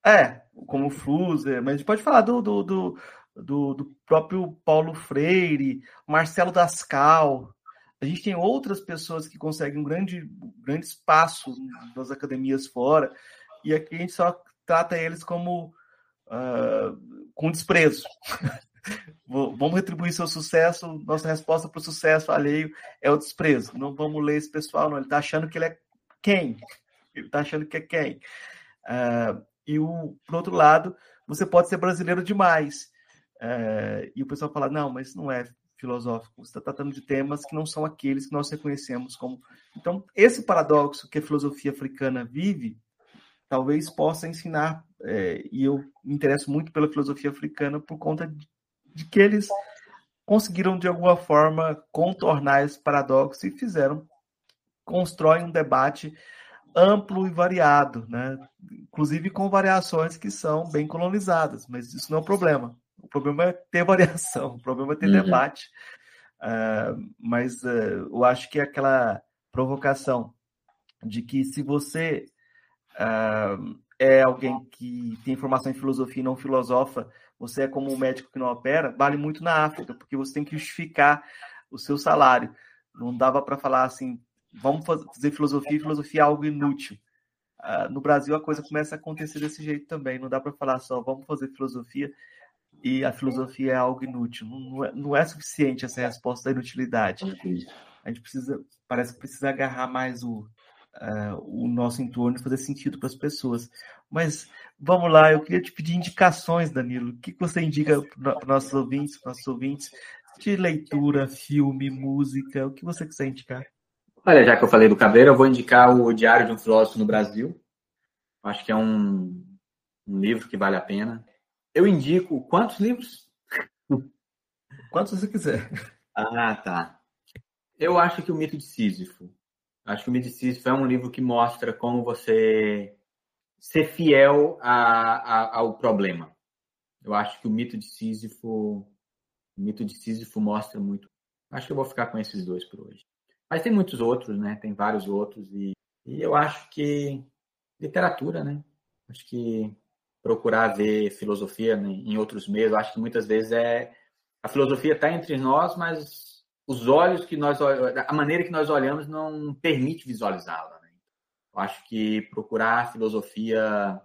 S1: É, como Flusser, mas a gente pode falar do, do, do, do, do próprio Paulo Freire, Marcelo Dascal. A gente tem outras pessoas que conseguem um grande, grande espaço nas academias fora, e aqui a gente só trata eles como uh, com desprezo. Vamos retribuir seu sucesso. Nossa resposta para o sucesso alheio é o desprezo. Não vamos ler esse pessoal, não. Ele está achando que ele é quem? Ele está achando que é quem? Uh, e o, por outro lado, você pode ser brasileiro demais. Uh, e o pessoal fala: não, mas não é filosófico. Você está tratando de temas que não são aqueles que nós reconhecemos como. Então, esse paradoxo que a filosofia africana vive, talvez possa ensinar. É, e eu me interesso muito pela filosofia africana por conta de que eles conseguiram de alguma forma contornar esse paradoxo e fizeram constroem um debate amplo e variado, né? Inclusive com variações que são bem colonizadas, mas isso não é um problema. O problema é ter variação, o problema é ter uhum. debate. Uh, mas uh, eu acho que aquela provocação de que se você uh, é alguém que tem formação em filosofia e não filosofa, você é como um médico que não opera, vale muito na África, porque você tem que justificar o seu salário. Não dava para falar assim, vamos fazer filosofia, filosofia é algo inútil. Uh, no Brasil a coisa começa a acontecer desse jeito também. Não dá para falar só, vamos fazer filosofia e a filosofia é algo inútil. Não é, não é suficiente essa resposta da inutilidade. A gente precisa, parece que precisa agarrar mais o, uh, o nosso entorno fazer sentido para as pessoas. Mas vamos lá, eu queria te pedir indicações, Danilo. O que você indica para nossos ouvintes, para nossos ouvintes, de leitura, filme, música, o que você quiser indicar?
S2: Olha, já que eu falei do Cabreiro, eu vou indicar o Diário de um Filósofo no Brasil. Acho que é um, um livro que vale a pena. Eu indico quantos livros?
S1: Quantos você quiser.
S2: Ah, tá. Eu acho que o mito de Sísifo Acho que o Medicício é um livro que mostra como você ser fiel a, a, ao problema. Eu acho que o mito de Sísifo, o mito de Sísifo mostra muito. Acho que eu vou ficar com esses dois por hoje. Mas tem muitos outros, né? Tem vários outros e, e eu acho que literatura, né? Acho que procurar ver filosofia né, em outros meios. Acho que muitas vezes é a filosofia está entre nós, mas os olhos que nós a maneira que nós olhamos não permite visualizá-la. Né? Eu acho que procurar filosofia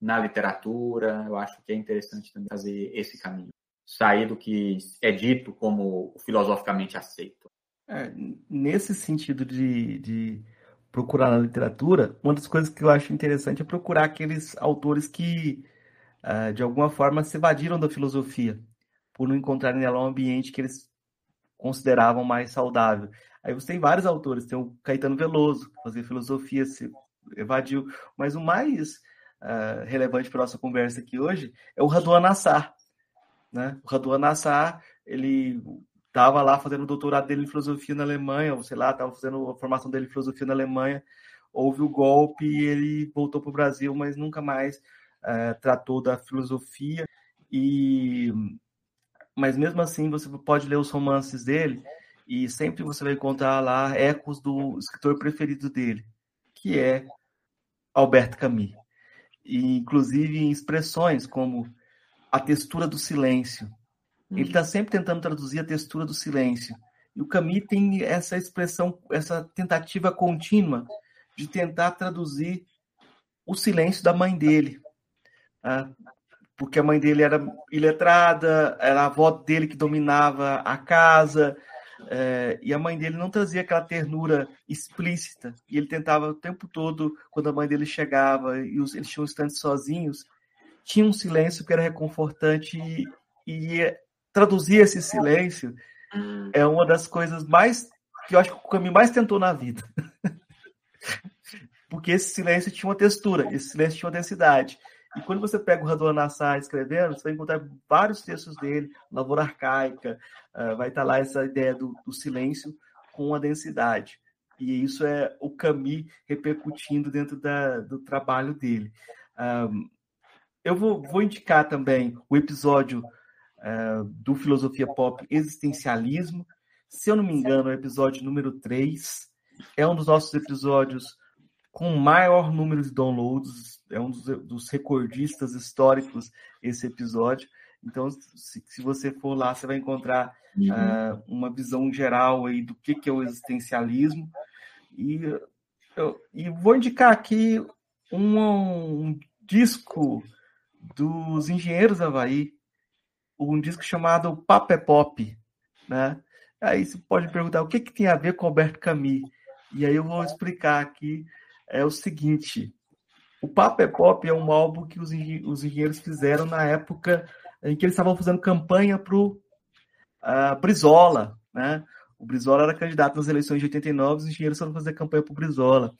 S2: na literatura, eu acho que é interessante também fazer esse caminho, sair do que é dito como filosoficamente aceito.
S1: É, nesse sentido de, de procurar na literatura, uma das coisas que eu acho interessante é procurar aqueles autores que, uh, de alguma forma, se evadiram da filosofia, por não encontrarem nela um ambiente que eles consideravam mais saudável. Aí você tem vários autores, tem o Caetano Veloso, que fazia filosofia, se evadiu, mas o mais uh, relevante para nossa conversa aqui hoje é o Raduan Nassar. Né? O Raduan Nassar, ele estava lá fazendo o doutorado dele em filosofia na Alemanha, ou sei lá, estava fazendo a formação dele em filosofia na Alemanha, houve o golpe e ele voltou para o Brasil, mas nunca mais é, tratou da filosofia. E mas mesmo assim você pode ler os romances dele e sempre você vai encontrar lá ecos do escritor preferido dele, que é Alberto Camus. E, inclusive em expressões como a textura do silêncio. Ele está sempre tentando traduzir a textura do silêncio. E o Camus tem essa expressão, essa tentativa contínua de tentar traduzir o silêncio da mãe dele. Né? Porque a mãe dele era iletrada, era a avó dele que dominava a casa, é, e a mãe dele não trazia aquela ternura explícita. E ele tentava o tempo todo, quando a mãe dele chegava e os, eles tinham instantes sozinhos, tinha um silêncio que era reconfortante e, e traduzir esse silêncio hum. é uma das coisas mais que eu acho que o Camus mais tentou na vida. Porque esse silêncio tinha uma textura, esse silêncio tinha uma densidade. E quando você pega o Radon Nassar escrevendo, você vai encontrar vários textos dele, Lavoura Arcaica, uh, vai estar lá essa ideia do, do, silêncio com a densidade. E isso é o Camus repercutindo dentro da, do trabalho dele. Um, eu vou, vou, indicar também o episódio uh, do Filosofia Pop Existencialismo. Se eu não me engano, é o episódio número 3. É um dos nossos episódios com maior número de downloads, é um dos, dos recordistas históricos esse episódio. Então, se, se, você for lá, você vai encontrar uhum. uh, uma visão geral aí do que, que é o existencialismo. E, eu, e vou indicar aqui um, um disco dos Engenheiros Havaí, um disco chamado Papo é Pop, né? Aí você pode perguntar o que, que tem a ver com Alberto Camus. E aí eu vou explicar aqui é o seguinte: o Papo é Pop é um álbum que os, os engenheiros fizeram na época em que eles estavam fazendo campanha para o uh, Brizola, né? O Brizola era candidato nas eleições de 89, os engenheiros foram fazer campanha para o Brizola.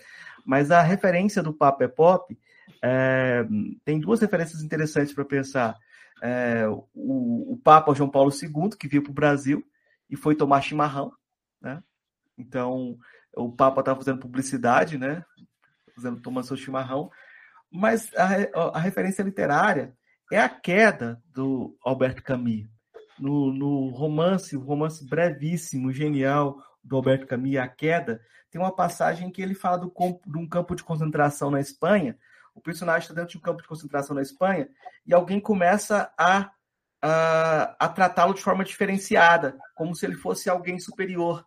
S1: Mas a referência do Papo é Pop é, tem duas referências interessantes para pensar. É, o, o Papa João Paulo II, que veio para o Brasil e foi tomar chimarrão, né? Então, o Papa estava fazendo publicidade, né? Fazendo, tomando seu chimarrão. Mas a, a referência literária é a queda do Alberto Camus. No, no romance, o romance brevíssimo, genial do Alberto Camus, A Queda, tem uma passagem que ele fala do, de um campo de concentração na Espanha. O personagem está dentro de um campo de concentração na Espanha e alguém começa a, a, a tratá-lo de forma diferenciada, como se ele fosse alguém superior.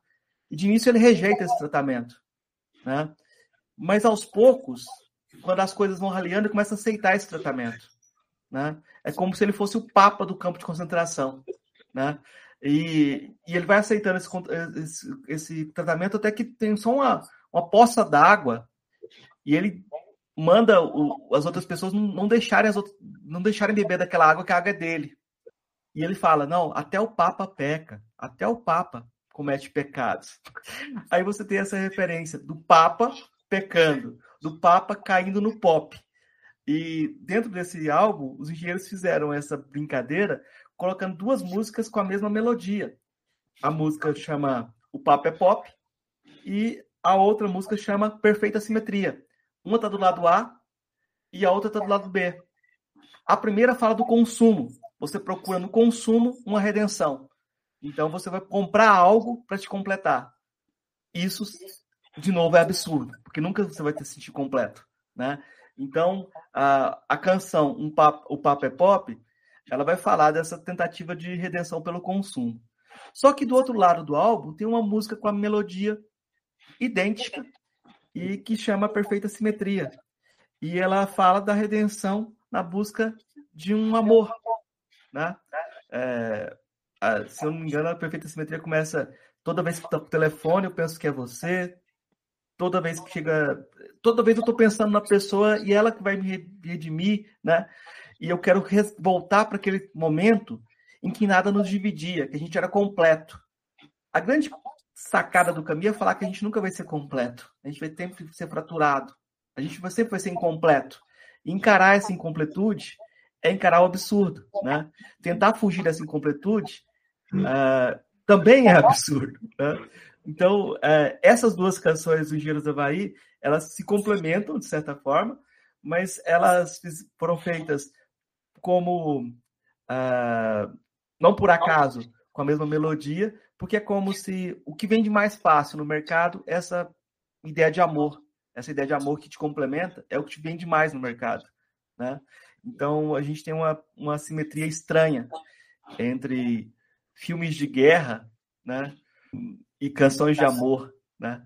S1: E de início ele rejeita esse tratamento. Né? Mas aos poucos, quando as coisas vão raliando, ele começa a aceitar esse tratamento. Né? É como se ele fosse o papa do campo de concentração. Né? E, e ele vai aceitando esse, esse, esse, tratamento até que tem só uma, uma poça d'água e ele manda o, as outras pessoas não, não deixarem as outras, não deixarem beber daquela água que a água é dele. E ele fala: não, até o Papa peca, até o Papa comete pecados. Aí você tem essa referência do Papa pecando, do Papa caindo no pop. E dentro desse álbum, os engenheiros fizeram essa brincadeira colocando duas músicas com a mesma melodia. A música chama O Papa é Pop e a outra música chama Perfeita Simetria. Uma está do lado A e a outra está do lado B. A primeira fala do consumo. Você procura no consumo uma redenção. Então você vai comprar algo para te completar. Isso de novo, é absurdo, porque nunca você vai ter sentir completo, né? Então, a, a canção um papo, O Papo é Pop, ela vai falar dessa tentativa de redenção pelo consumo. Só que do outro lado do álbum tem uma música com a melodia idêntica e que chama Perfeita Simetria. E ela fala da redenção na busca de um amor, né? É, a, se eu não me engano, a Perfeita Simetria começa toda vez que toca o telefone, eu penso que é você, toda vez que chega. Toda vez eu estou pensando na pessoa e ela que vai me redimir, né? E eu quero voltar para aquele momento em que nada nos dividia, que a gente era completo. A grande sacada do caminho é falar que a gente nunca vai ser completo. A gente vai sempre ser fraturado. A gente sempre vai ser incompleto. E encarar essa incompletude é encarar o absurdo, né? Tentar fugir dessa incompletude uh, também é absurdo. Né? Então, é, essas duas canções do Engenheiros do Havaí, elas se complementam, de certa forma, mas elas foram feitas como, uh, não por acaso, com a mesma melodia, porque é como se o que vende mais fácil no mercado, essa ideia de amor, essa ideia de amor que te complementa, é o que te vende mais no mercado. Né? Então, a gente tem uma, uma simetria estranha entre filmes de guerra né, e canções de amor. Né?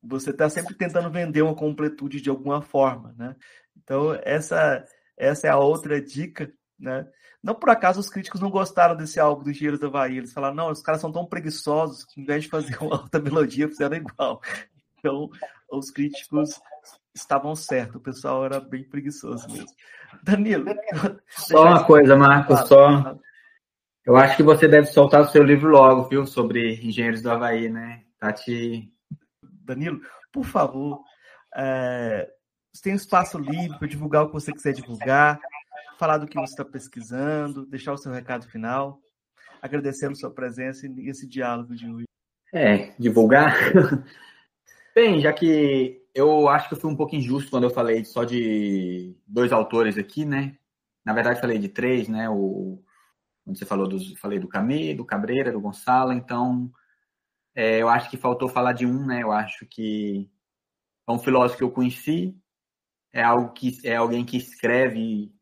S1: Você está sempre tentando vender uma completude de alguma forma. Né? Então, essa, essa é a outra dica. Né? Não por acaso os críticos não gostaram desse álbum do Engenheiros da Bahia. Eles falaram, não, os caras são tão preguiçosos que, ao invés de fazer uma outra melodia, fizeram igual. Então, os críticos estavam certos, o pessoal era bem preguiçoso mesmo. Danilo.
S2: Só uma coisa, Marcos, só. Eu acho que você deve soltar o seu livro logo, viu, sobre engenheiros do Havaí, né? Tá te.
S1: Danilo, por favor, é, você tem um espaço livre para divulgar o que você quiser divulgar, falar do que você está pesquisando, deixar o seu recado final, agradecendo sua presença e esse diálogo de hoje.
S2: É, divulgar? Bem, já que eu acho que eu fui um pouco injusto quando eu falei só de dois autores aqui, né? Na verdade, falei de três, né? O, quando você falou dos, falei do Camille, do Cabreira, do Gonçalo, então é, eu acho que faltou falar de um, né? Eu acho que é um filósofo que eu conheci, é algo que é alguém que escreve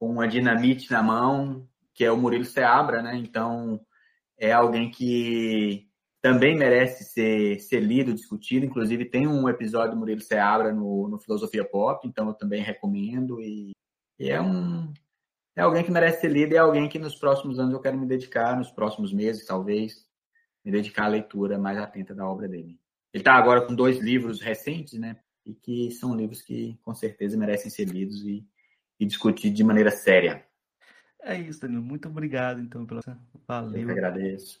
S2: com uma dinamite na mão, que é o Murilo Seabra, né? Então é alguém que também merece ser, ser lido, discutido. Inclusive, tem um episódio do Murilo Seabra no, no Filosofia Pop, então eu também recomendo. E, e, é um é alguém que merece ser lido e é alguém que nos próximos anos eu quero me dedicar, nos próximos meses, talvez, me dedicar à leitura mais atenta da obra dele. Ele está agora com dois livros recentes, né? E que são livros que com certeza merecem ser lidos e, e discutidos de maneira séria.
S1: É isso, Danilo. Muito obrigado, então, pela. Valeu.
S2: Eu que agradeço.